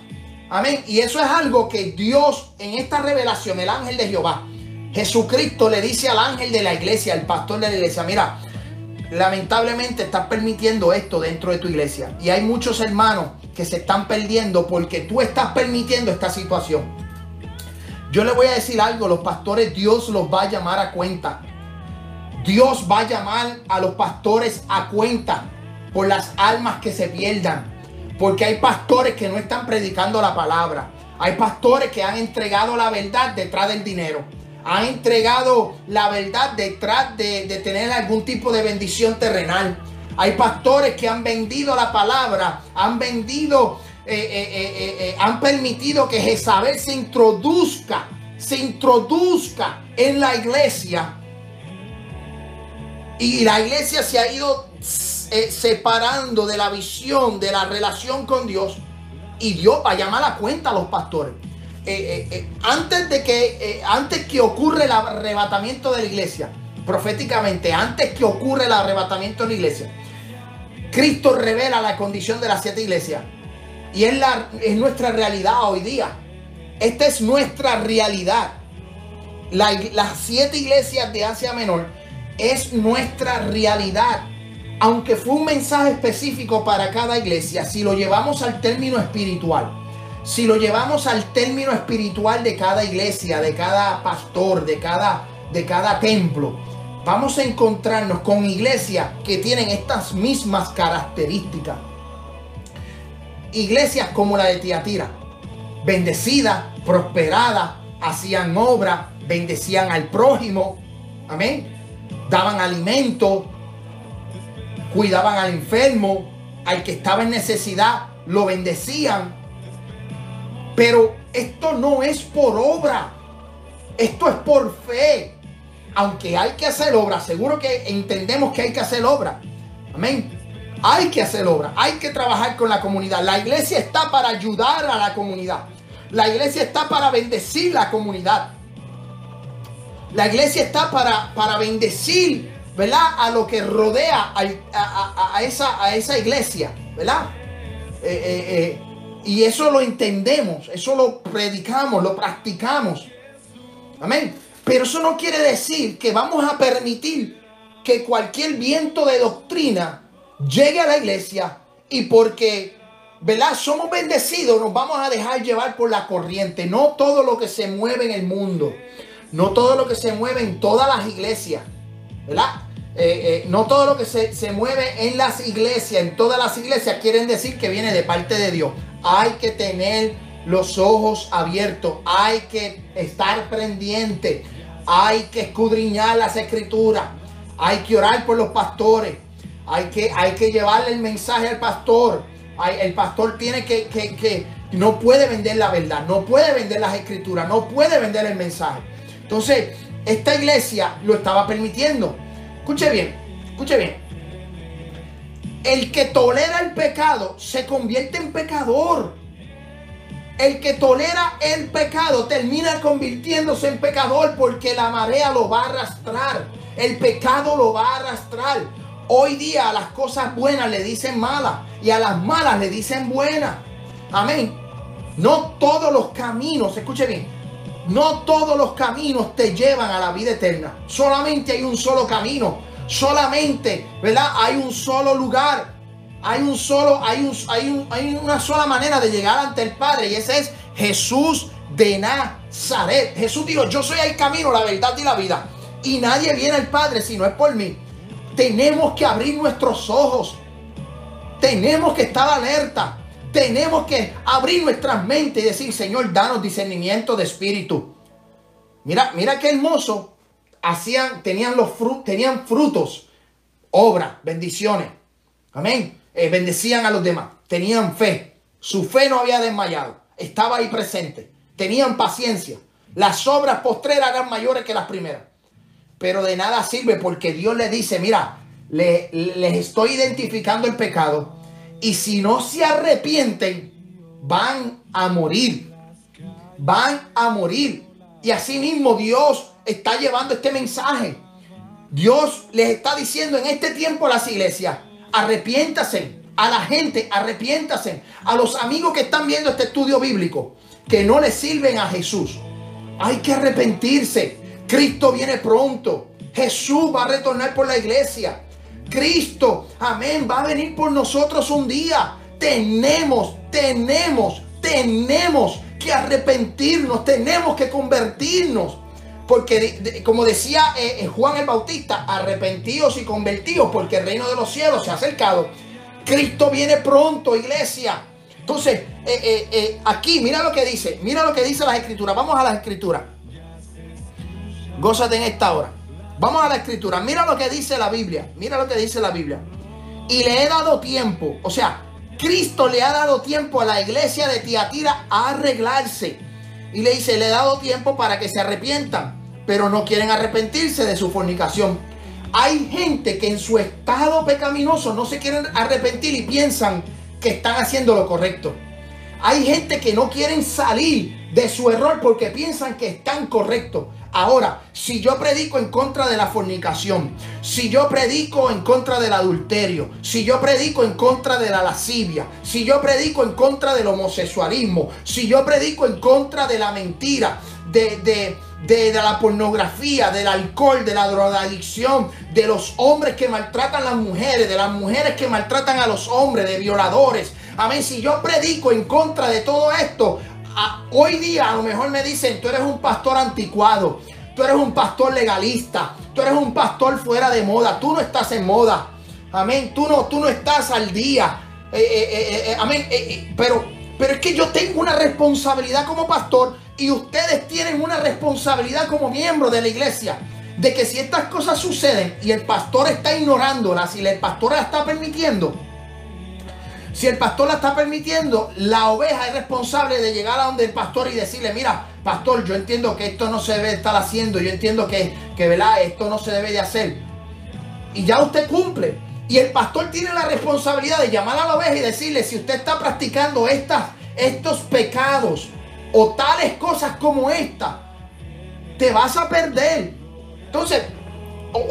Amén. Y eso es algo que Dios en esta revelación, el ángel de Jehová, Jesucristo le dice al ángel de la iglesia, al pastor de la iglesia, mira, lamentablemente estás permitiendo esto dentro de tu iglesia. Y hay muchos hermanos que se están perdiendo porque tú estás permitiendo esta situación. Yo le voy a decir algo, los pastores Dios los va a llamar a cuenta. Dios va a llamar a los pastores a cuenta por las almas que se pierdan. Porque hay pastores que no están predicando la palabra. Hay pastores que han entregado la verdad detrás del dinero. Han entregado la verdad detrás de, tener algún tipo de bendición terrenal. Hay pastores que han vendido la palabra, han vendido, eh, eh, eh, han permitido que Jezabel se introduzca, se introduzca en la iglesia. Y la iglesia se ha ido separando de la visión, de la relación con Dios. Y Dios va a llamar a cuenta a los pastores. Antes de que, antes que ocurre el arrebatamiento de la iglesia, proféticamente, antes que ocurre el arrebatamiento de la iglesia, Cristo revela la condición de las siete iglesias. Y es, la, es nuestra realidad hoy día. Esta es nuestra realidad. las siete iglesias de Asia Menor es nuestra realidad aunque fue un mensaje específico para cada iglesia, si lo llevamos al término espiritual, si lo llevamos al término espiritual de cada iglesia, de cada pastor, de cada, de cada templo, vamos a encontrarnos con iglesias que tienen estas mismas características. Iglesias como la de Tiatira, bendecida, prosperada, hacían obra, bendecían al prójimo, amén, daban alimento, cuidaban al enfermo, al que estaba en necesidad, lo bendecían. Pero esto no es por obra, esto es por fe. Aunque hay que hacer obra, seguro que entendemos que hay que hacer obra. Amén. Hay que hacer obra, hay que trabajar con la comunidad. La iglesia está para ayudar a la comunidad. La iglesia está para bendecir la comunidad. La iglesia está para, para bendecir ¿verdad? A lo que rodea a, esa, a esa iglesia, ¿verdad? Eh, eh, eh, y eso lo entendemos, eso lo predicamos, lo practicamos. Amén. Pero eso no quiere decir que vamos a permitir que cualquier viento de doctrina llegue a la iglesia y porque, ¿verdad? Somos bendecidos, nos vamos a dejar llevar por la corriente. No todo lo que se mueve en el mundo, no todo lo que se mueve en todas las iglesias ¿verdad? Eh, eh, no todo lo que se, mueve en las iglesias, en todas las iglesias, quieren decir que viene de parte de Dios. Hay que tener los ojos abiertos, hay que estar pendiente, hay que escudriñar las escrituras, hay que orar por los pastores, hay que, hay que llevarle el mensaje al pastor. el pastor tiene que, que, que, no puede vender la verdad, no puede vender las escrituras, no puede vender el mensaje. Entonces, esta iglesia lo estaba permitiendo. Escuche bien, escuche bien. El que tolera el pecado se convierte en pecador. El que tolera el pecado termina convirtiéndose en pecador porque la marea lo va a arrastrar. El pecado lo va a arrastrar. Hoy día a las cosas buenas le dicen malas y a las malas le dicen buenas. Amén. No todos los caminos, escuche bien, no todos los caminos te llevan a la vida eterna. Solamente hay un solo camino. Solamente, ¿verdad? Hay un solo lugar. Hay un solo, hay, un, hay, hay una sola manera de llegar ante el Padre. Y ese es Jesús de Nazaret. Jesús dijo, yo soy el camino, la verdad y la vida. Y nadie viene al Padre si no es por mí. Tenemos que abrir nuestros ojos. Tenemos que estar alerta. Tenemos que abrir nuestras mentes y decir, Señor, danos discernimiento de espíritu. Mira, mira qué hermoso. Hacían, tenían los frutos, tenían frutos, obras, bendiciones. Amén. Eh, bendecían a los demás. Tenían fe. Su fe no había desmayado. Estaba ahí presente. Tenían paciencia. Las obras postreras eran mayores que las primeras. Pero de nada sirve porque Dios le dice, mira, les estoy identificando el pecado. Y si no se arrepienten, van a morir. Van a morir. Y así mismo Dios está llevando este mensaje. Dios les está diciendo en este tiempo a las iglesias, arrepiéntase, a la gente, arrepiéntase, a los amigos que están viendo este estudio bíblico, que no le sirven a Jesús. Hay que arrepentirse. Cristo viene pronto. Jesús va a retornar por la iglesia. Cristo, amén, va a venir por nosotros un día. Tenemos, tenemos, tenemos que arrepentirnos, tenemos que convertirnos. Porque como decía eh, eh, Juan el Bautista, arrepentidos y convertidos porque el reino de los cielos se ha acercado. Cristo viene pronto, iglesia. Entonces, eh, aquí, mira lo que dice, mira lo que dice las escrituras. Vamos a las escrituras. Gózate en esta hora. Vamos a la escritura. Mira lo que dice la Biblia. Mira lo que dice la Biblia. Y le he dado tiempo. O sea, Cristo le ha dado tiempo a la iglesia de Tiatira a arreglarse. Y le dice, le he dado tiempo para que se arrepientan. Pero no quieren arrepentirse de su fornicación. Hay gente que en su estado pecaminoso no se quieren arrepentir y piensan que están haciendo lo correcto. Hay gente que no quieren salir de su error porque piensan que están correctos. Ahora, si yo predico en contra de la fornicación, si yo predico en contra del adulterio, si yo predico en contra de la lascivia, si yo predico en contra del homosexualismo, si yo predico en contra de la mentira, de, de, la pornografía, del alcohol, de la drogadicción, de los hombres que maltratan a las mujeres, de las mujeres que maltratan a los hombres, de violadores. Amén. Si yo predico en contra de todo esto, hoy día a lo mejor me dicen, tú eres un pastor anticuado, tú eres un pastor legalista, tú eres un pastor fuera de moda, tú no estás en moda. Amén, tú no, tú no estás al día. Eh, eh, eh, amén, pero, pero es que yo tengo una responsabilidad como pastor y ustedes tienen una responsabilidad como miembro de la iglesia. De que si estas cosas suceden y el pastor está ignorándolas y el pastor la está permitiendo, si el pastor la está permitiendo, la oveja es responsable de llegar a donde el pastor y decirle, mira, pastor, yo entiendo que esto no se debe estar haciendo, yo entiendo que, que ¿verdad? esto no se debe de hacer. Y ya usted cumple. Y el pastor tiene la responsabilidad de llamar a la oveja y decirle, si usted está practicando estas, estos pecados o tales cosas como esta, te vas a perder. Entonces,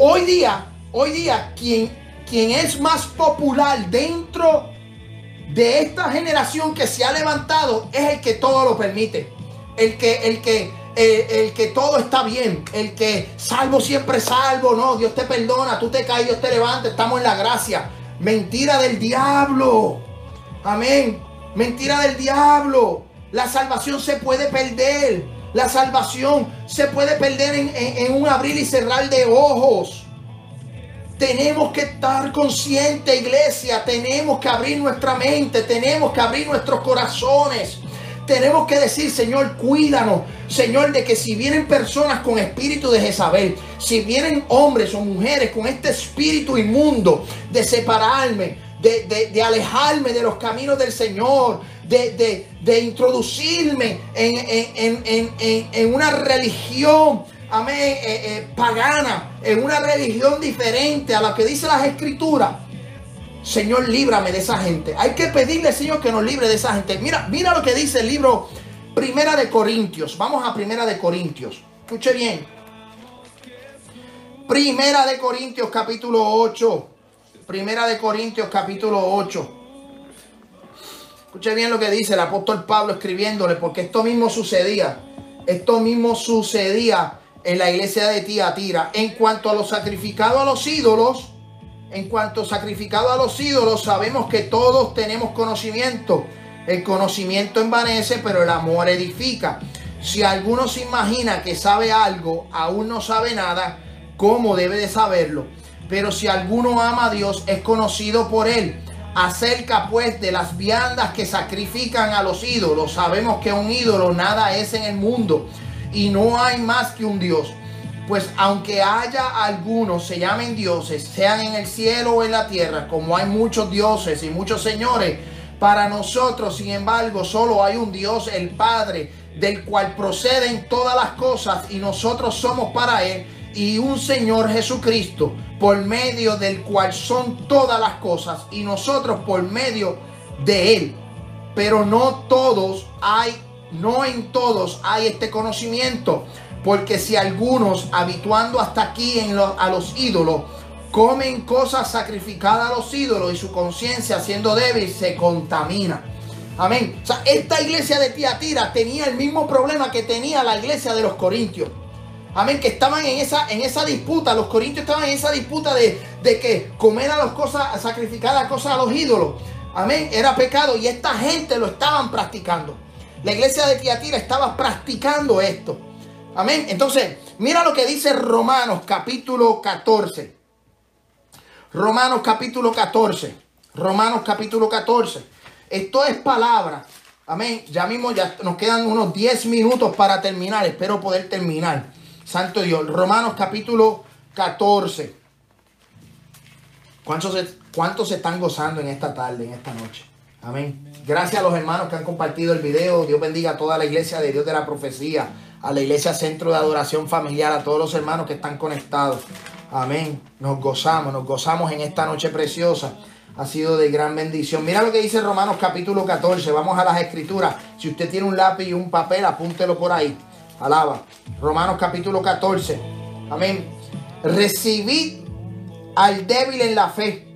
hoy día, hoy día, quien, quien es más popular dentro de esta generación que se ha levantado es el que todo lo permite. El que, el que, el, que todo está bien. El que salvo siempre salvo. No, Dios te perdona. Tú te caes, Dios te levanta. Estamos en la gracia. Mentira del diablo. Amén. Mentira del diablo. La salvación se puede perder. La salvación se puede perder en, en un abrir y cerrar de ojos. Tenemos que estar conscientes, iglesia. Tenemos que abrir nuestra mente. Tenemos que abrir nuestros corazones. Tenemos que decir, Señor, cuídanos. Señor, de que si vienen personas con espíritu de Jezabel, si vienen hombres o mujeres con este espíritu inmundo de separarme, de, alejarme de los caminos del Señor, de, introducirme en una religión amén, eh, eh, pagana, en una religión diferente a la que dice las escrituras. Señor, líbrame de esa gente. Hay que pedirle, Señor, que nos libre de esa gente. Mira, mira lo que dice el libro Primera de Corintios. Vamos a Primera de Corintios. Escuche bien. Primera de Corintios capítulo 8. Primera de Corintios capítulo 8. Escuche bien lo que dice el apóstol Pablo escribiéndole, porque esto mismo sucedía. Esto mismo sucedía en la iglesia de Tiatira. En cuanto a lo sacrificado a los ídolos, en cuanto sacrificado a los ídolos, sabemos que todos tenemos conocimiento. El conocimiento envanece, pero el amor edifica. Si alguno se imagina que sabe algo, aún no sabe nada, ¿cómo debe de saberlo? Pero si alguno ama a Dios, es conocido por él. Acerca pues de las viandas que sacrifican a los ídolos. Sabemos que un ídolo nada es en el mundo y no hay más que un Dios. Pues aunque haya algunos se llamen dioses, sean en el cielo o en la tierra, como hay muchos dioses y muchos señores, para nosotros, sin embargo, solo hay un Dios, el Padre, del cual proceden todas las cosas y nosotros somos para Él, y un Señor Jesucristo, por medio del cual son todas las cosas y nosotros por medio de Él. Pero no todos hay, no en todos hay este conocimiento, porque si algunos, habituando hasta aquí a los ídolos, comen cosas sacrificadas a los ídolos y su conciencia siendo débil se contamina. Amén. O sea, esta iglesia de Tiatira tenía el mismo problema que tenía la iglesia de los Corintios. Amén, que estaban en esa, en esa disputa, los corintios estaban en esa disputa de, de que comer a las cosas, sacrificar las cosas a los ídolos. Amén, era pecado y esta gente lo estaban practicando. La iglesia de Tiatira estaba practicando esto. Amén. Entonces, mira lo que dice Romanos capítulo 14. Romanos capítulo 14. Romanos capítulo 14. Esto es palabra. Amén. Ya mismo ya nos quedan unos 10 minutos para terminar. Espero poder terminar. Santo Dios. Romanos capítulo 14. ¿Cuántos se, ¿Cuántos se están gozando en esta tarde, en esta noche? Amén. Gracias a los hermanos que han compartido el video. Dios bendiga a toda la iglesia de Dios de la profecía a la iglesia Centro de Adoración Familiar, a todos los hermanos que están conectados. Amén. Nos gozamos, nos gozamos en esta noche preciosa. Ha sido de gran bendición. Mira lo que dice Romanos capítulo 14. Vamos a las escrituras. Si usted tiene un lápiz y un papel, apúntelo por ahí. Alaba. Romanos capítulo 14. Amén. Recibid al débil en la fe,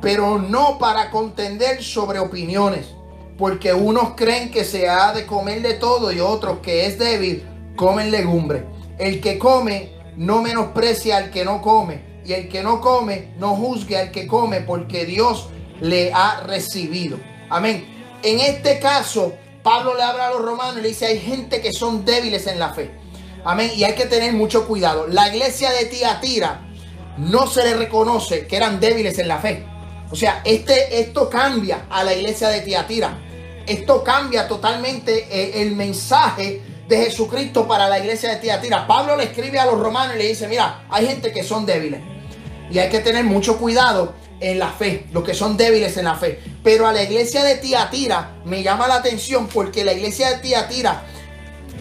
pero no para contender sobre opiniones porque unos creen que se ha de comer de todo y otros que es débil comen legumbre. El que come no menosprecia al que no come y el que no come no juzgue al que come porque Dios le ha recibido. Amén. En este caso, Pablo le habla a los romanos y le dice, hay gente que son débiles en la fe. Amén. Y hay que tener mucho cuidado. La iglesia de Tiatira no se le reconoce que eran débiles en la fe. O sea, este, esto cambia a la iglesia de Tiatira esto cambia totalmente eh, el mensaje de Jesucristo para la iglesia de Tiatira. Pablo le escribe a los romanos y le dice, mira, hay gente que son débiles. Y hay que tener mucho cuidado en la fe, los que son débiles en la fe. Pero a la iglesia de Tiatira me llama la atención porque la iglesia de Tiatira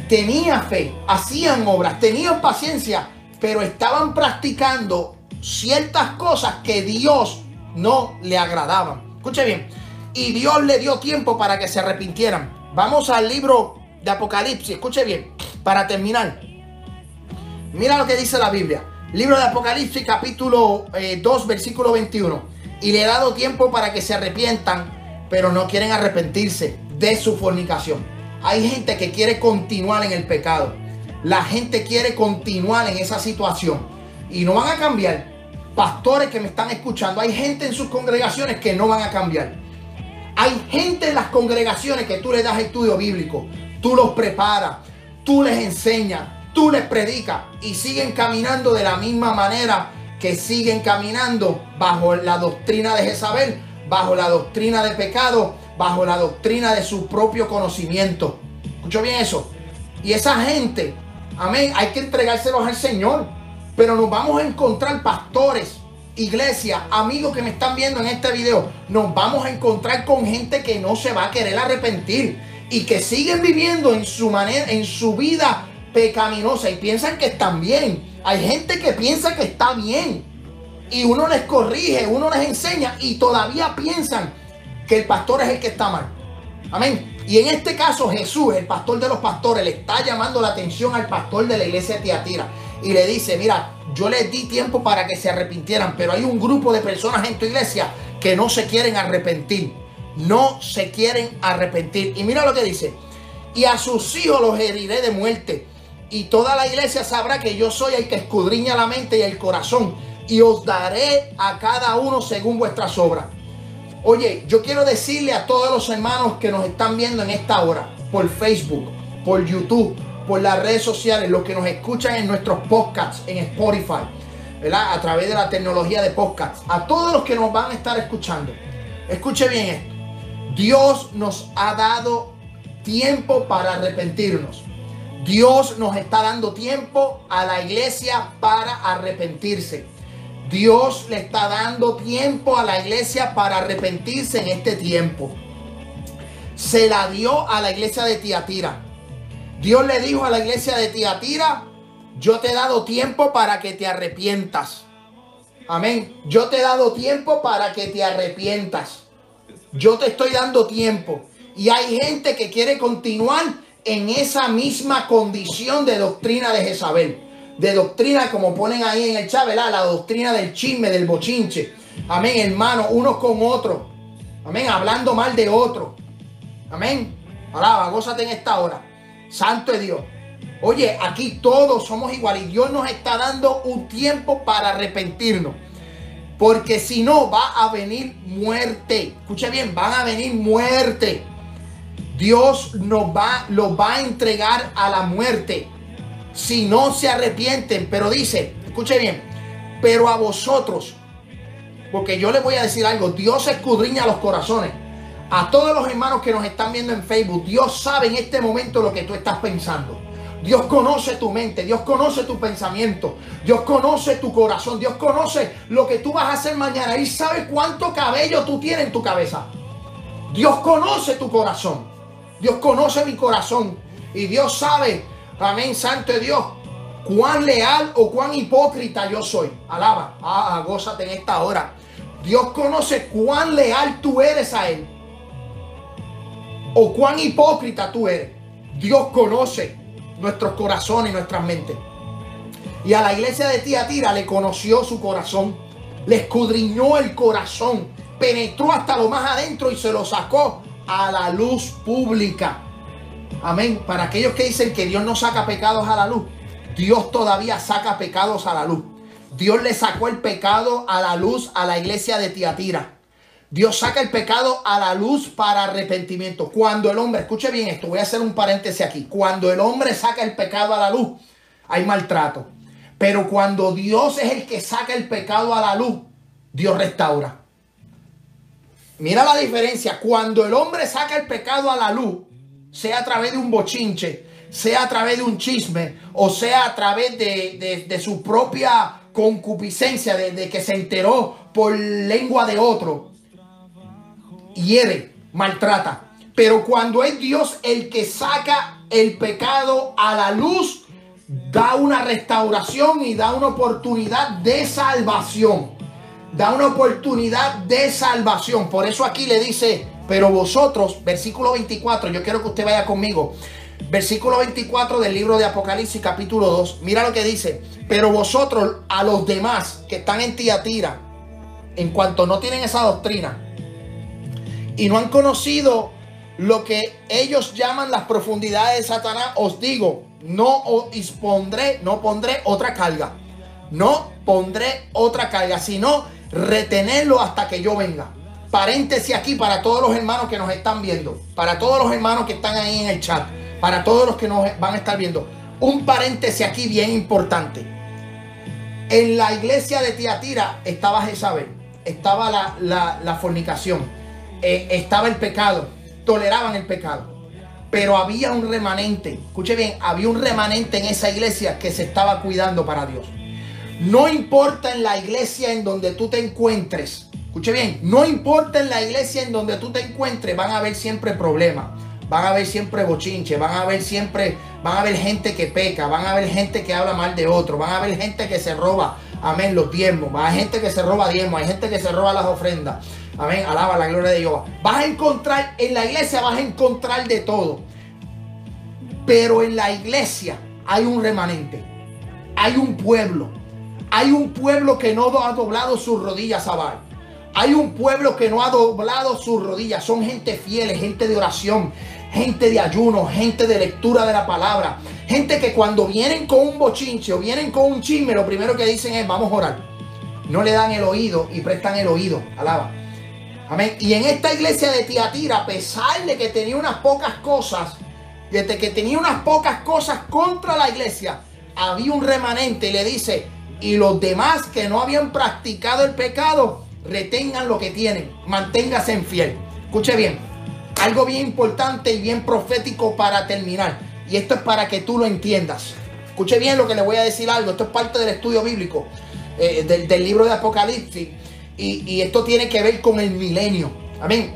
tenía fe, hacían obras, tenían paciencia, pero estaban practicando ciertas cosas que Dios no le agradaban. Escuche bien, y Dios le dio tiempo para que se arrepintieran. Vamos al libro de Apocalipsis, escuche bien, para terminar. Mira lo que dice la Biblia. Libro de Apocalipsis capítulo 2, eh, versículo 21. Y le he dado tiempo para que se arrepientan, pero no quieren arrepentirse de su fornicación. Hay gente que quiere continuar en el pecado. La gente quiere continuar en esa situación. Y no van a cambiar. Pastores que me están escuchando, hay gente en sus congregaciones que no van a cambiar. Hay gente en las congregaciones que tú le das estudio bíblico, tú los preparas, tú les enseñas, tú les predicas y siguen caminando de la misma manera que siguen caminando bajo la doctrina de Jezabel, bajo la doctrina de pecado, bajo la doctrina de su propio conocimiento. ¿Escucho bien eso? Y esa gente, amén, hay que entregárselos al Señor. Pero nos vamos a encontrar pastores, iglesia, amigos que me están viendo en este video, nos vamos a encontrar con gente que no se va a querer arrepentir y que siguen viviendo en su manera, en su vida pecaminosa y piensan que están bien. Hay gente que piensa que está bien y uno les corrige, uno les enseña y todavía piensan que el pastor es el que está mal. Amén. Y en este caso Jesús, el pastor de los pastores, le está llamando la atención al pastor de la iglesia de Tiatira y le dice, mira, yo les di tiempo para que se arrepintieran, pero hay un grupo de personas en tu iglesia que no se quieren arrepentir. No se quieren arrepentir. Y mira lo que dice. Y a sus hijos los heriré de muerte. Y toda la iglesia sabrá que yo soy el que escudriña la mente y el corazón. Y os daré a cada uno según vuestras obras. Oye, yo quiero decirle a todos los hermanos que nos están viendo en esta hora, por Facebook, por YouTube, por las redes sociales, los que nos escuchan en nuestros podcasts, en Spotify, ¿verdad? A través de la tecnología de podcasts, a todos los que nos van a estar escuchando. Escuche bien esto. Dios nos ha dado tiempo para arrepentirnos. Dios nos está dando tiempo a la iglesia para arrepentirse. Dios le está dando tiempo a la iglesia para arrepentirse en este tiempo. Se la dio a la iglesia de Tiatira. Dios le dijo a la iglesia de Tiatira, yo te he dado tiempo para que te arrepientas. Amén. Yo te he dado tiempo para que te arrepientas. Yo te estoy dando tiempo. Y hay gente que quiere continuar en esa misma condición de doctrina de Jezabel. De doctrina, como ponen ahí en el chat, La doctrina del chisme, del bochinche. Amén, hermano, unos con otros. Amén, hablando mal de otro. Amén. Alaba, gózate en esta hora. Santo es Dios. Oye, aquí todos somos iguales y Dios nos está dando un tiempo para arrepentirnos. Porque si no, va a venir muerte. Escuche bien, van a venir muerte. Dios nos va, los va a entregar a la muerte. Si no se arrepienten. Pero dice, escuche bien, pero a vosotros, porque yo les voy a decir algo, Dios escudriña los corazones. A todos los hermanos que nos están viendo en Facebook, Dios sabe en este momento lo que tú estás pensando. Dios conoce tu mente, Dios conoce tu pensamiento, Dios conoce tu corazón, Dios conoce lo que tú vas a hacer mañana y sabe cuánto cabello tú tienes en tu cabeza. Dios conoce tu corazón, Dios conoce mi corazón y Dios sabe, amén, santo Dios, cuán leal o cuán hipócrita yo soy. Alaba, ah, gózate en esta hora. Dios conoce cuán leal tú eres a Él o cuán hipócrita tú eres. Dios conoce nuestros corazones y nuestras mentes. Y a la iglesia de Tiatira le conoció su corazón, le escudriñó el corazón, penetró hasta lo más adentro y se lo sacó a la luz pública. Amén. Para aquellos que dicen que Dios no saca pecados a la luz, Dios todavía saca pecados a la luz. Dios le sacó el pecado a la luz a la iglesia de Tiatira. Dios saca el pecado a la luz para arrepentimiento. Cuando el hombre, escuche bien esto, voy a hacer un paréntesis aquí. Cuando el hombre saca el pecado a la luz, hay maltrato. Pero cuando Dios es el que saca el pecado a la luz, Dios restaura. Mira la diferencia. Cuando el hombre saca el pecado a la luz, sea a través de un bochinche, sea a través de un chisme, o sea a través de, su propia concupiscencia, de que se enteró por lengua de otro, hiere, maltrata. Pero cuando es Dios el que saca el pecado a la luz, da una restauración y da una oportunidad de salvación. Da una oportunidad de salvación. Por eso aquí le dice, pero vosotros, versículo 24, yo quiero que usted vaya conmigo. Versículo 24 del libro de Apocalipsis capítulo 2. Mira lo que dice. Pero vosotros a los demás que están en Tiatira, en cuanto no tienen esa doctrina, y no han conocido lo que ellos llaman las profundidades de Satanás, os digo, no os pondré, no pondré otra carga. No pondré otra carga, sino retenerlo hasta que yo venga. Paréntesis aquí para todos los hermanos que nos están viendo, para todos los hermanos que están ahí en el chat, para todos los que nos van a estar viendo. Un paréntesis aquí bien importante. En la iglesia de Tiatira estaba Jezabel, estaba la, fornicación eh, estaba el pecado, toleraban el pecado. Pero había un remanente, escuche bien, había un remanente en esa iglesia que se estaba cuidando para Dios. No importa en la iglesia en donde tú te encuentres, escuche bien, no importa en la iglesia en donde tú te encuentres, van a haber siempre problemas, van a haber siempre bochinche, van a haber siempre, van a haber gente que peca, van a haber gente que habla mal de otro, van a haber gente que se roba, amén, los diezmos, haber gente que se roba diezmos, hay gente que se roba las ofrendas, Amén. Alaba la gloria de Jehová. Vas a encontrar, en la iglesia vas a encontrar de todo. Pero en la iglesia hay un remanente. Hay un pueblo. Hay un pueblo que no ha doblado sus rodillas a Baal. Hay un pueblo que no ha doblado sus rodillas. Son gente fiel, gente de oración, gente de ayuno, gente de lectura de la palabra. Gente que cuando vienen con un bochinche o vienen con un chisme, lo primero que dicen es vamos a orar. No le dan el oído y prestan el oído. Alaba. Amén. Y en esta iglesia de Tiatira, a pesar de que tenía unas pocas cosas, desde que tenía unas pocas cosas contra la iglesia, había un remanente y le dice, y los demás que no habían practicado el pecado, retengan lo que tienen, manténgase en fiel. Escuche bien, algo bien importante y bien profético para terminar. Y esto es para que tú lo entiendas. Escuche bien lo que le voy a decir algo. Esto es parte del estudio bíblico eh, del, libro de Apocalipsis. Y, esto tiene que ver con el milenio. Amén.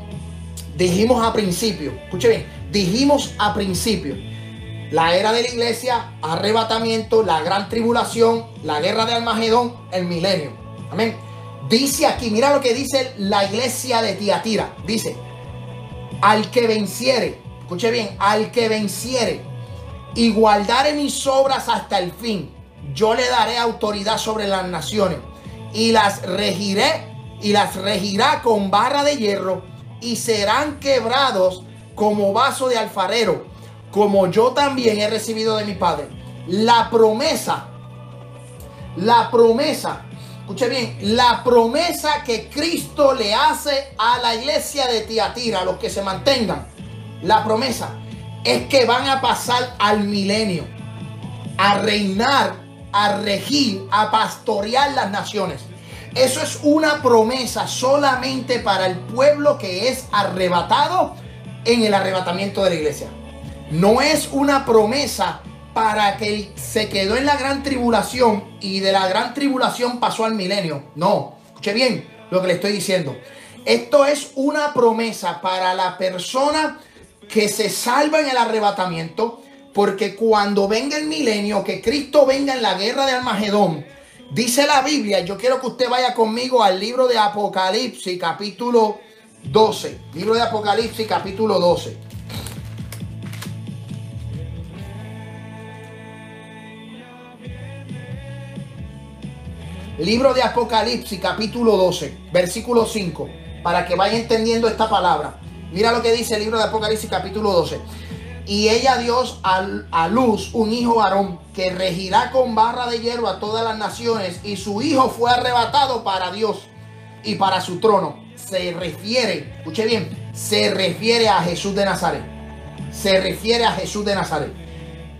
Dijimos a principio, escuche bien, dijimos a principio, la era de la iglesia, arrebatamiento, la gran tribulación, la guerra de Almagedón, el milenio. Amén. Dice aquí, mira lo que dice la iglesia de Tiatira. Dice, al que venciere, escuche bien, al que venciere y guardare mis obras hasta el fin, yo le daré autoridad sobre las naciones y las regiré y las regirá con barra de hierro y serán quebrados como vaso de alfarero, como yo también he recibido de mi Padre. La promesa, la promesa escuche bien, la promesa que Cristo le hace a la iglesia de Tiatira, a los que se mantengan, la promesa es que van a pasar al milenio, a reinar, a regir, a pastorear las naciones. Eso es una promesa solamente para el pueblo que es arrebatado en el arrebatamiento de la iglesia. No es una promesa para que se quedó en la gran tribulación y de la gran tribulación pasó al milenio. No, escuche bien lo que le estoy diciendo. Esto es una promesa para la persona que se salva en el arrebatamiento, porque cuando venga el milenio, que Cristo venga en la guerra de Armagedón, dice la Biblia, yo quiero que usted vaya conmigo al libro de Apocalipsis, capítulo 12. Libro de Apocalipsis, capítulo 12. Libro de Apocalipsis, capítulo 12, versículo 5, para que vaya entendiendo esta palabra. Mira lo que dice el libro de Apocalipsis, capítulo 12. Y ella dio a luz un hijo varón que regirá con barra de hierro a todas las naciones, y su hijo fue arrebatado para Dios y para su trono. Se refiere, escuche bien, se refiere a Jesús de Nazaret. Se refiere a Jesús de Nazaret.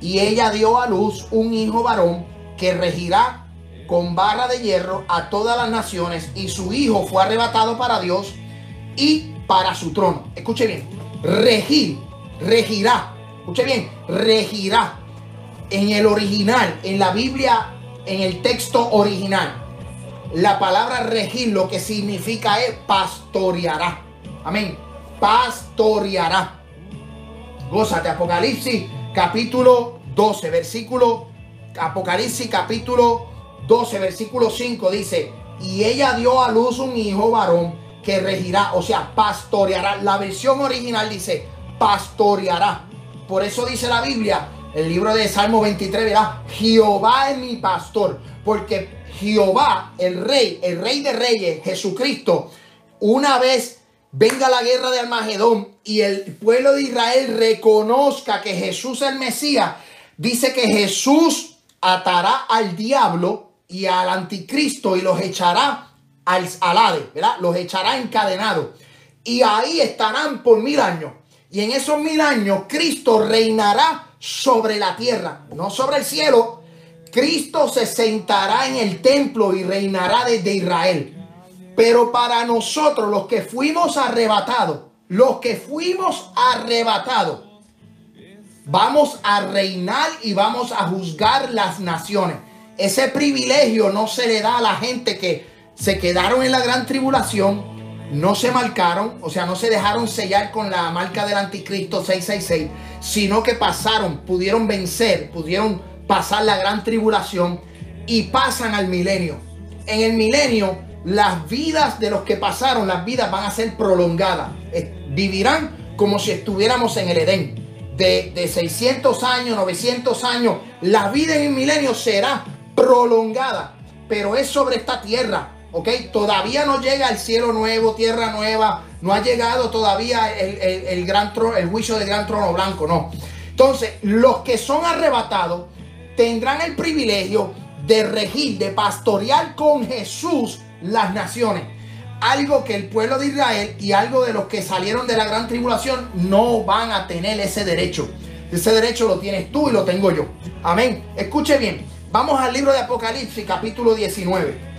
Y ella dio a luz un hijo varón que regirá con barra de hierro a todas las naciones y su hijo fue arrebatado para Dios y para su trono. Escuche bien, regir, regirá. Escuche bien, regirá. En el original, en la Biblia, en el texto original, la palabra regir lo que significa es pastoreará. Amén. Pastoreará. Gózate, Apocalipsis capítulo 12, versículo Apocalipsis capítulo 12, versículo 5 dice, y ella dio a luz un hijo varón que regirá, o sea, pastoreará. La versión original dice, pastoreará. Por eso dice la Biblia, el libro de Salmo 23, verá, Jehová es mi pastor, porque Jehová, el rey, el rey de reyes, Jesucristo, una vez venga la guerra de Almagedón y el pueblo de Israel reconozca que Jesús es el Mesías, dice que Jesús atará al diablo y al anticristo y los echará al alade, ¿verdad? Los echará encadenados. Y ahí estarán por mil años. Y en esos mil años Cristo reinará sobre la tierra, no sobre el cielo. Cristo se sentará en el templo y reinará desde Israel. Pero para nosotros, los que fuimos arrebatados, los que fuimos arrebatados, vamos a reinar y vamos a juzgar las naciones. Ese privilegio no se le da a la gente que se quedaron en la gran tribulación, no se marcaron, o sea, no se dejaron sellar con la marca del anticristo 666, sino que pasaron, pudieron vencer, pudieron pasar la gran tribulación y pasan al milenio. En el milenio, las vidas de los que pasaron, las vidas van a ser prolongadas. Vivirán como si estuviéramos en el Edén. De, de 600 años, 900 años, la vida en el milenio será prolongada, pero es sobre esta tierra, ¿ok? Todavía no llega el cielo nuevo, tierra nueva, no ha llegado todavía el, gran trono, el juicio del gran trono blanco, no. Entonces, los que son arrebatados tendrán el privilegio de regir, de pastorear con Jesús las naciones. Algo que el pueblo de Israel y algo de los que salieron de la gran tribulación no van a tener ese derecho. Ese derecho lo tienes tú y lo tengo yo. Amén. Escuche bien. Vamos al libro de Apocalipsis, capítulo 19.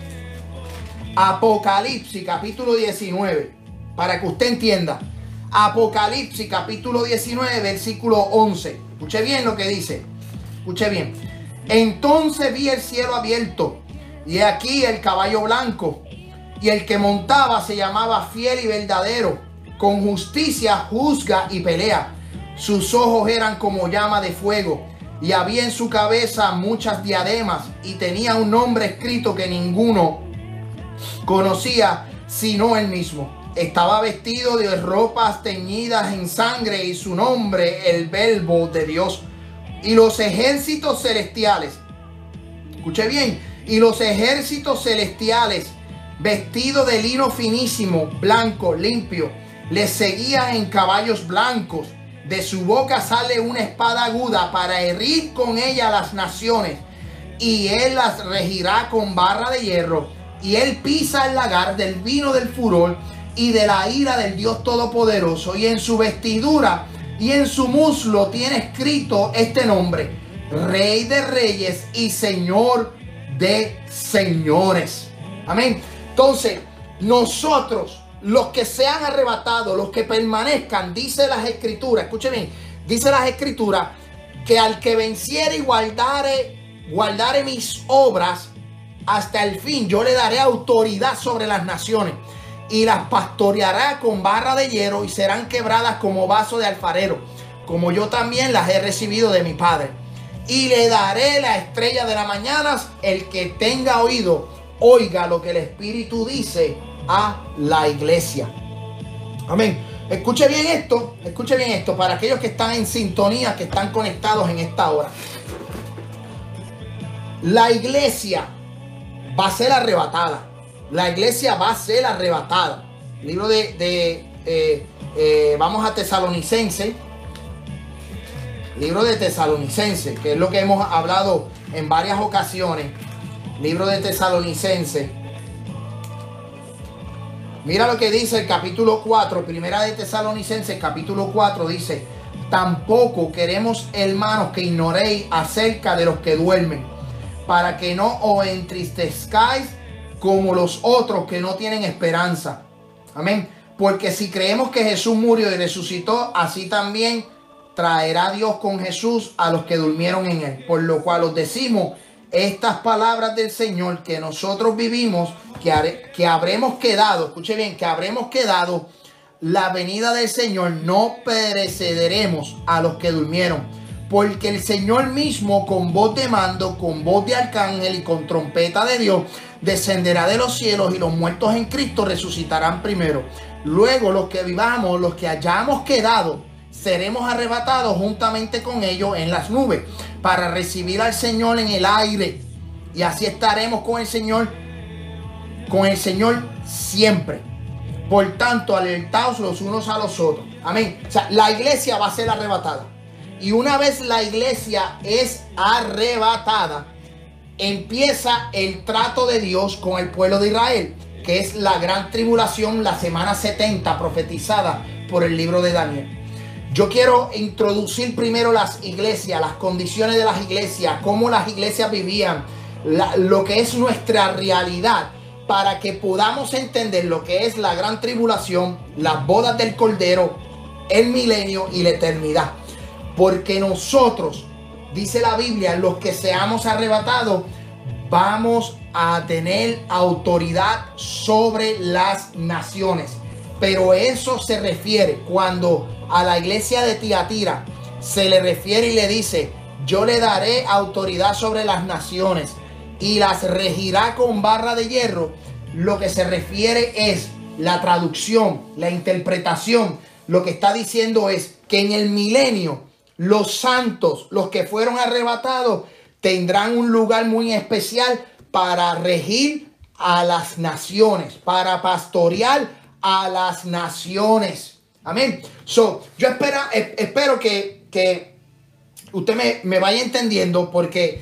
Apocalipsis capítulo 19, para que usted entienda. Apocalipsis capítulo 19, versículo 11. Escuche bien lo que dice. Escuche bien. Entonces vi el cielo abierto y aquí el caballo blanco y el que montaba se llamaba fiel y verdadero. Con justicia juzga y pelea. Sus ojos eran como llama de fuego y había en su cabeza muchas diademas y tenía un nombre escrito que ninguno conocía sino él mismo. Estaba vestido de ropas teñidas en sangre y su nombre el verbo de Dios. Y los ejércitos celestiales, escuche bien, y los ejércitos celestiales vestidos de lino finísimo, blanco, limpio, le seguían en caballos blancos. De su boca sale una espada aguda para herir con ella las naciones. Y él las regirá con barra de hierro. Y él pisa el lagar del vino del furor y de la ira del Dios Todopoderoso. Y en su vestidura y en su muslo tiene escrito este nombre, Rey de Reyes y Señor de Señores. Amén. Entonces, nosotros, los que sean arrebatados, los que permanezcan, dice las escrituras, escuchen bien, dice las escrituras, que al que venciere y guardare, guardare mis obras hasta el fin, yo le daré autoridad sobre las naciones y las pastoreará con barra de hierro y serán quebradas como vaso de alfarero, como yo también las he recibido de mi Padre. Y le daré la estrella de la mañana, el que tenga oído, oiga lo que el Espíritu dice a la iglesia. Amén. Escuche bien esto, escuche bien esto, para aquellos que están en sintonía, que están conectados en esta hora. La iglesia va a ser arrebatada la iglesia va a ser arrebatada. Libro de, eh, eh, vamos a Tesalonicense. Libro de Tesalonicense, que es lo que hemos hablado en varias ocasiones. Libro de Tesalonicense. Mira lo que dice el capítulo 4, primera de Tesalonicense, capítulo 4, dice, tampoco queremos, hermanos, que ignoréis acerca de los que duermen, para que no os entristezcáis como los otros que no tienen esperanza. Amén. Porque si creemos que Jesús murió y resucitó, así también traerá Dios con Jesús a los que durmieron en él. Por lo cual os decimos estas palabras del Señor que nosotros vivimos, que, que habremos quedado, escuche bien, que habremos quedado la venida del Señor, no precederemos a los que durmieron. Porque el Señor mismo con voz de mando, con voz de arcángel y con trompeta de Dios, descenderá de los cielos y los muertos en Cristo resucitarán primero. Luego los que vivamos, los que hayamos quedado, seremos arrebatados juntamente con ellos en las nubes para recibir al Señor en el aire. Y así estaremos con el Señor, con el Señor siempre. Por tanto, alertaos los unos a los otros. Amén. O sea, la iglesia va a ser arrebatada. Y una vez la iglesia es arrebatada, empieza el trato de Dios con el pueblo de Israel, que es la gran tribulación, la semana 70 profetizada por el libro de Daniel. Yo quiero introducir primero las iglesias, las condiciones de las iglesias, cómo las iglesias vivían, lo que es nuestra realidad, para que podamos entender lo que es la gran tribulación, las bodas del Cordero, el milenio y la eternidad. Porque nosotros dice la Biblia, los que seamos arrebatados, vamos a tener autoridad sobre las naciones. Pero eso se refiere cuando a la iglesia de Tiatira se le refiere y le dice, yo le daré autoridad sobre las naciones y las regirá con barra de hierro. Lo que se refiere es la traducción, la interpretación. Lo que está diciendo es que en el milenio los santos, los que fueron arrebatados, tendrán un lugar muy especial para regir a las naciones, para pastorear a las naciones. Amén. So, yo espero, eh, espero que, que usted me, vaya entendiendo porque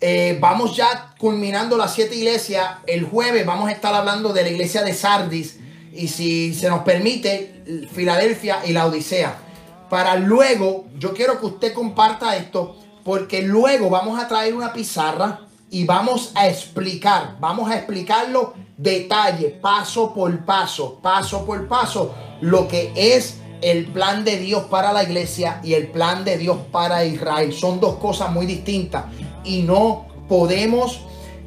eh, vamos ya culminando las siete iglesias. El jueves vamos a estar hablando de la iglesia de Sardis y si se nos permite, Filadelfia y la Odisea para luego, yo quiero que usted comparta esto, porque luego vamos a traer una pizarra y vamos a explicar, vamos a explicarlo detalle, paso por paso, paso por paso, lo que es el plan de Dios para la iglesia y el plan de Dios para Israel. Son dos cosas muy distintas y no podemos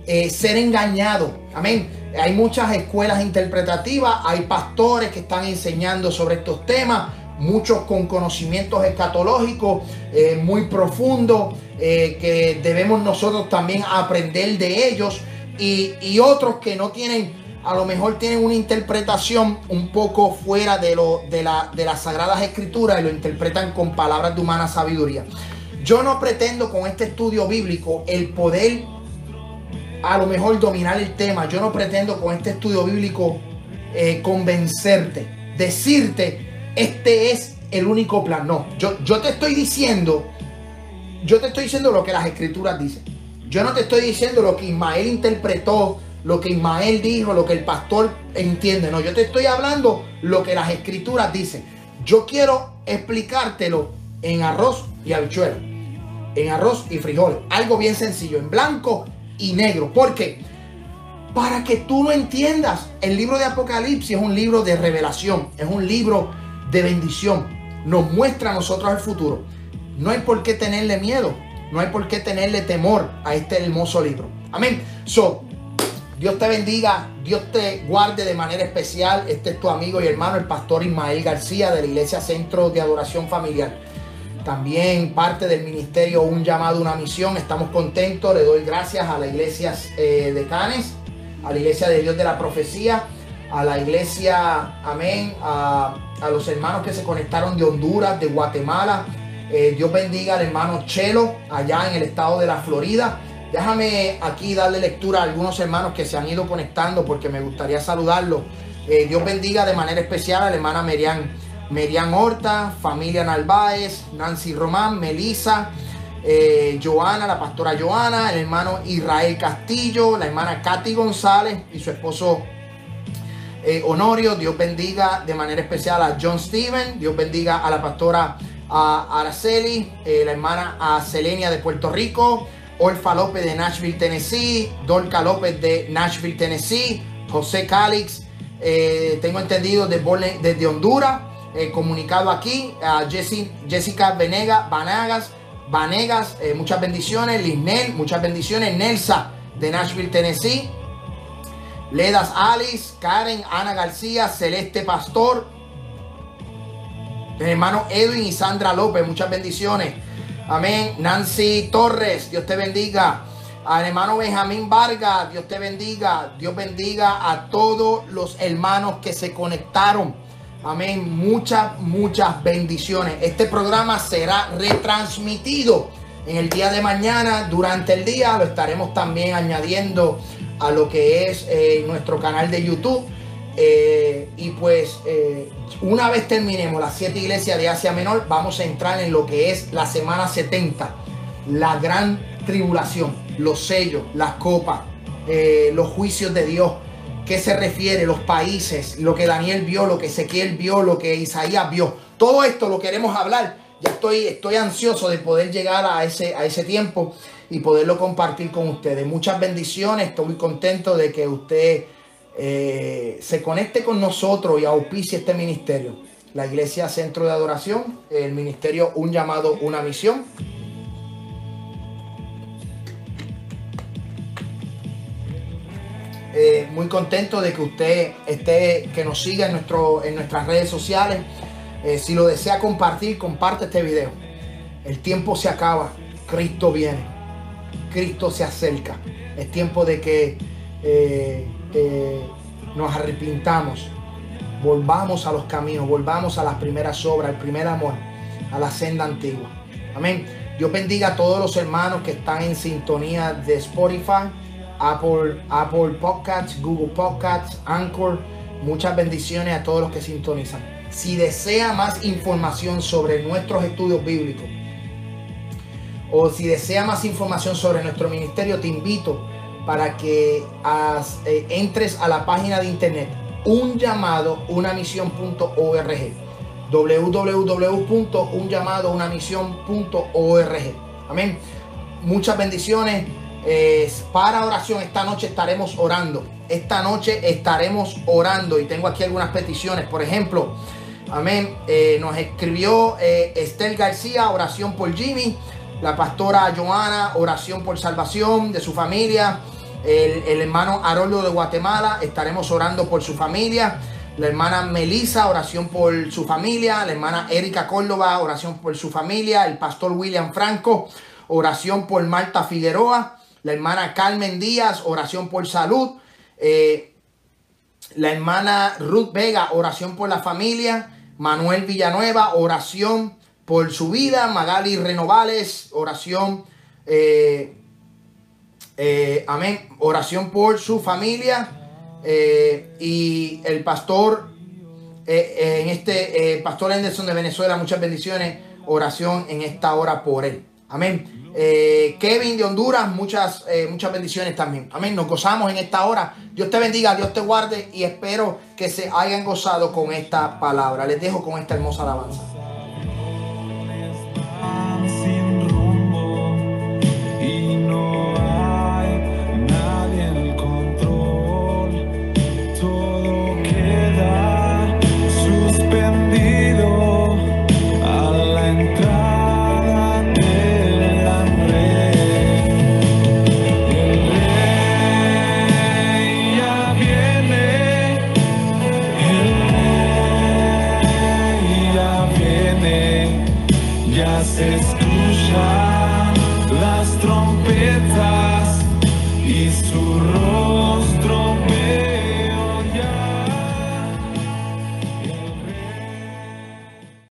eh, ser engañados. Amén. Hay muchas escuelas interpretativas, hay pastores que están enseñando sobre estos temas, muchos con conocimientos escatológicos eh, muy profundos, eh, que debemos nosotros también aprender de ellos, y, otros que no tienen a lo mejor tienen una interpretación un poco fuera de, lo, de, la, de las sagradas escrituras y lo interpretan con palabras de humana sabiduría. Yo no pretendo con este estudio bíblico el poder a lo mejor dominar el tema. Yo no pretendo con este estudio bíblico eh, convencerte, decirte, este es el único plan. No, yo, yo te estoy diciendo, yo te estoy diciendo lo que las escrituras dicen. Yo no te estoy diciendo lo que Ismael interpretó lo que Ismael dijo, lo que el pastor entiende. No, yo te estoy hablando lo que las escrituras dicen. Yo quiero explicártelo en arroz y habichuela, en arroz y frijoles. Algo bien sencillo, en blanco y negro. ¿Por qué? Para que tú lo entiendas. El libro de Apocalipsis es un libro de revelación, es un libro de bendición. Nos muestra a nosotros el futuro. No hay por qué tenerle miedo, no hay por qué tenerle temor a este hermoso libro. Amén. So, Dios te bendiga, Dios te guarde de manera especial. Este es tu amigo y hermano, el pastor Ismael García de la Iglesia Centro de Adoración Familiar. También parte del ministerio Un llamado, una misión. Estamos contentos. Le doy gracias a la iglesia eh, de Canes, a la iglesia de Dios de la Profecía, a la iglesia, amén, a, los hermanos que se conectaron de Honduras, de Guatemala. Eh, Dios bendiga al hermano Chelo allá en el estado de la Florida. Déjame aquí darle lectura a algunos hermanos que se han ido conectando porque me gustaría saludarlos. Eh, Dios bendiga de manera especial a la hermana Merian, Merian Horta, familia Narváez, Nancy Román, Melisa, eh, Joana, la pastora Joana, el hermano Israel Castillo, la hermana Katy González y su esposo eh, Honorio. Dios bendiga de manera especial a John Steven. Dios bendiga a la pastora Araceli, la hermana Selenia de Puerto Rico. Orfa López de Nashville, Tennessee, Dorca López de Nashville, Tennessee, José Calix, eh, tengo entendido desde de Honduras, eh, comunicado aquí, a Jessica Venega, Vanegas, Vanegas, eh, muchas bendiciones, Lisnel, muchas bendiciones, Nelsa de Nashville, Tennessee, Ledas Alice, Karen, Ana García, Celeste Pastor, hermano Edwin y Sandra López, muchas bendiciones. Amén. Nancy Torres, Dios te bendiga. Al hermano Benjamín Vargas, Dios te bendiga. Dios bendiga a todos los hermanos que se conectaron. Amén. Muchas, muchas bendiciones. Este programa será retransmitido en el día de mañana. Durante el día lo estaremos también añadiendo a lo que es eh, nuestro canal de YouTube. Eh, y pues eh, una vez terminemos las siete iglesias de Asia Menor, vamos a entrar en lo que es la semana 70, la gran tribulación, los sellos, las copas, los juicios de Dios. ¿Qué se refiere? Los países, lo que Daniel vio, lo que Ezequiel vio, lo que Isaías vio. Todo esto lo queremos hablar. Ya estoy, estoy ansioso de poder llegar a ese, a ese tiempo y poderlo compartir con ustedes. Muchas bendiciones. Estoy muy contento de que usted eh, se conecte con nosotros y auspicie este ministerio. La Iglesia Centro de Adoración, el ministerio Un llamado, una misión. Eh, muy contento de que usted esté, que nos siga en, nuestro, en nuestras redes sociales. Eh, si lo desea compartir, comparte este video. El tiempo se acaba, Cristo viene, Cristo se acerca. Es tiempo de que nos arrepintamos, volvamos a los caminos, volvamos a las primeras obras, al primer amor, a la senda antigua. Amén. Dios bendiga a todos los hermanos que están en sintonía de Spotify, Apple, Apple Podcasts, Google Podcasts, Anchor. Muchas bendiciones a todos los que sintonizan. Si desea más información sobre nuestros estudios bíblicos o si desea más información sobre nuestro ministerio, te invito para que eh, entres a la página de internet un llamado una misión.org www.unllamadounamisión.org amén muchas bendiciones para oración. Esta noche estaremos orando. Esta noche estaremos orando y tengo aquí algunas peticiones. Por ejemplo, amén. Eh, nos escribió eh, Estel García, oración por Jimmy. La pastora Joana, oración por salvación de su familia. El, el hermano Haroldo de Guatemala, estaremos orando por su familia. La hermana Melissa, oración por su familia. La hermana Erika Córdoba, oración por su familia. El pastor William Franco, oración por Marta Figueroa la hermana Carmen Díaz, oración por salud. Eh, la hermana Ruth Vega, oración por la familia. Manuel Villanueva, oración por su vida. Magali Renovales, oración. Eh, eh, amén. Oración por su familia. y el pastor, en este, pastor Anderson de Venezuela, muchas bendiciones. Oración en esta hora por él. Amén. Eh, Kevin de Honduras, muchas, eh, muchas bendiciones también. Amén. Nos gozamos en esta hora. Dios te bendiga, Dios te guarde y espero que se hayan gozado con esta palabra. Les dejo con esta hermosa alabanza. Se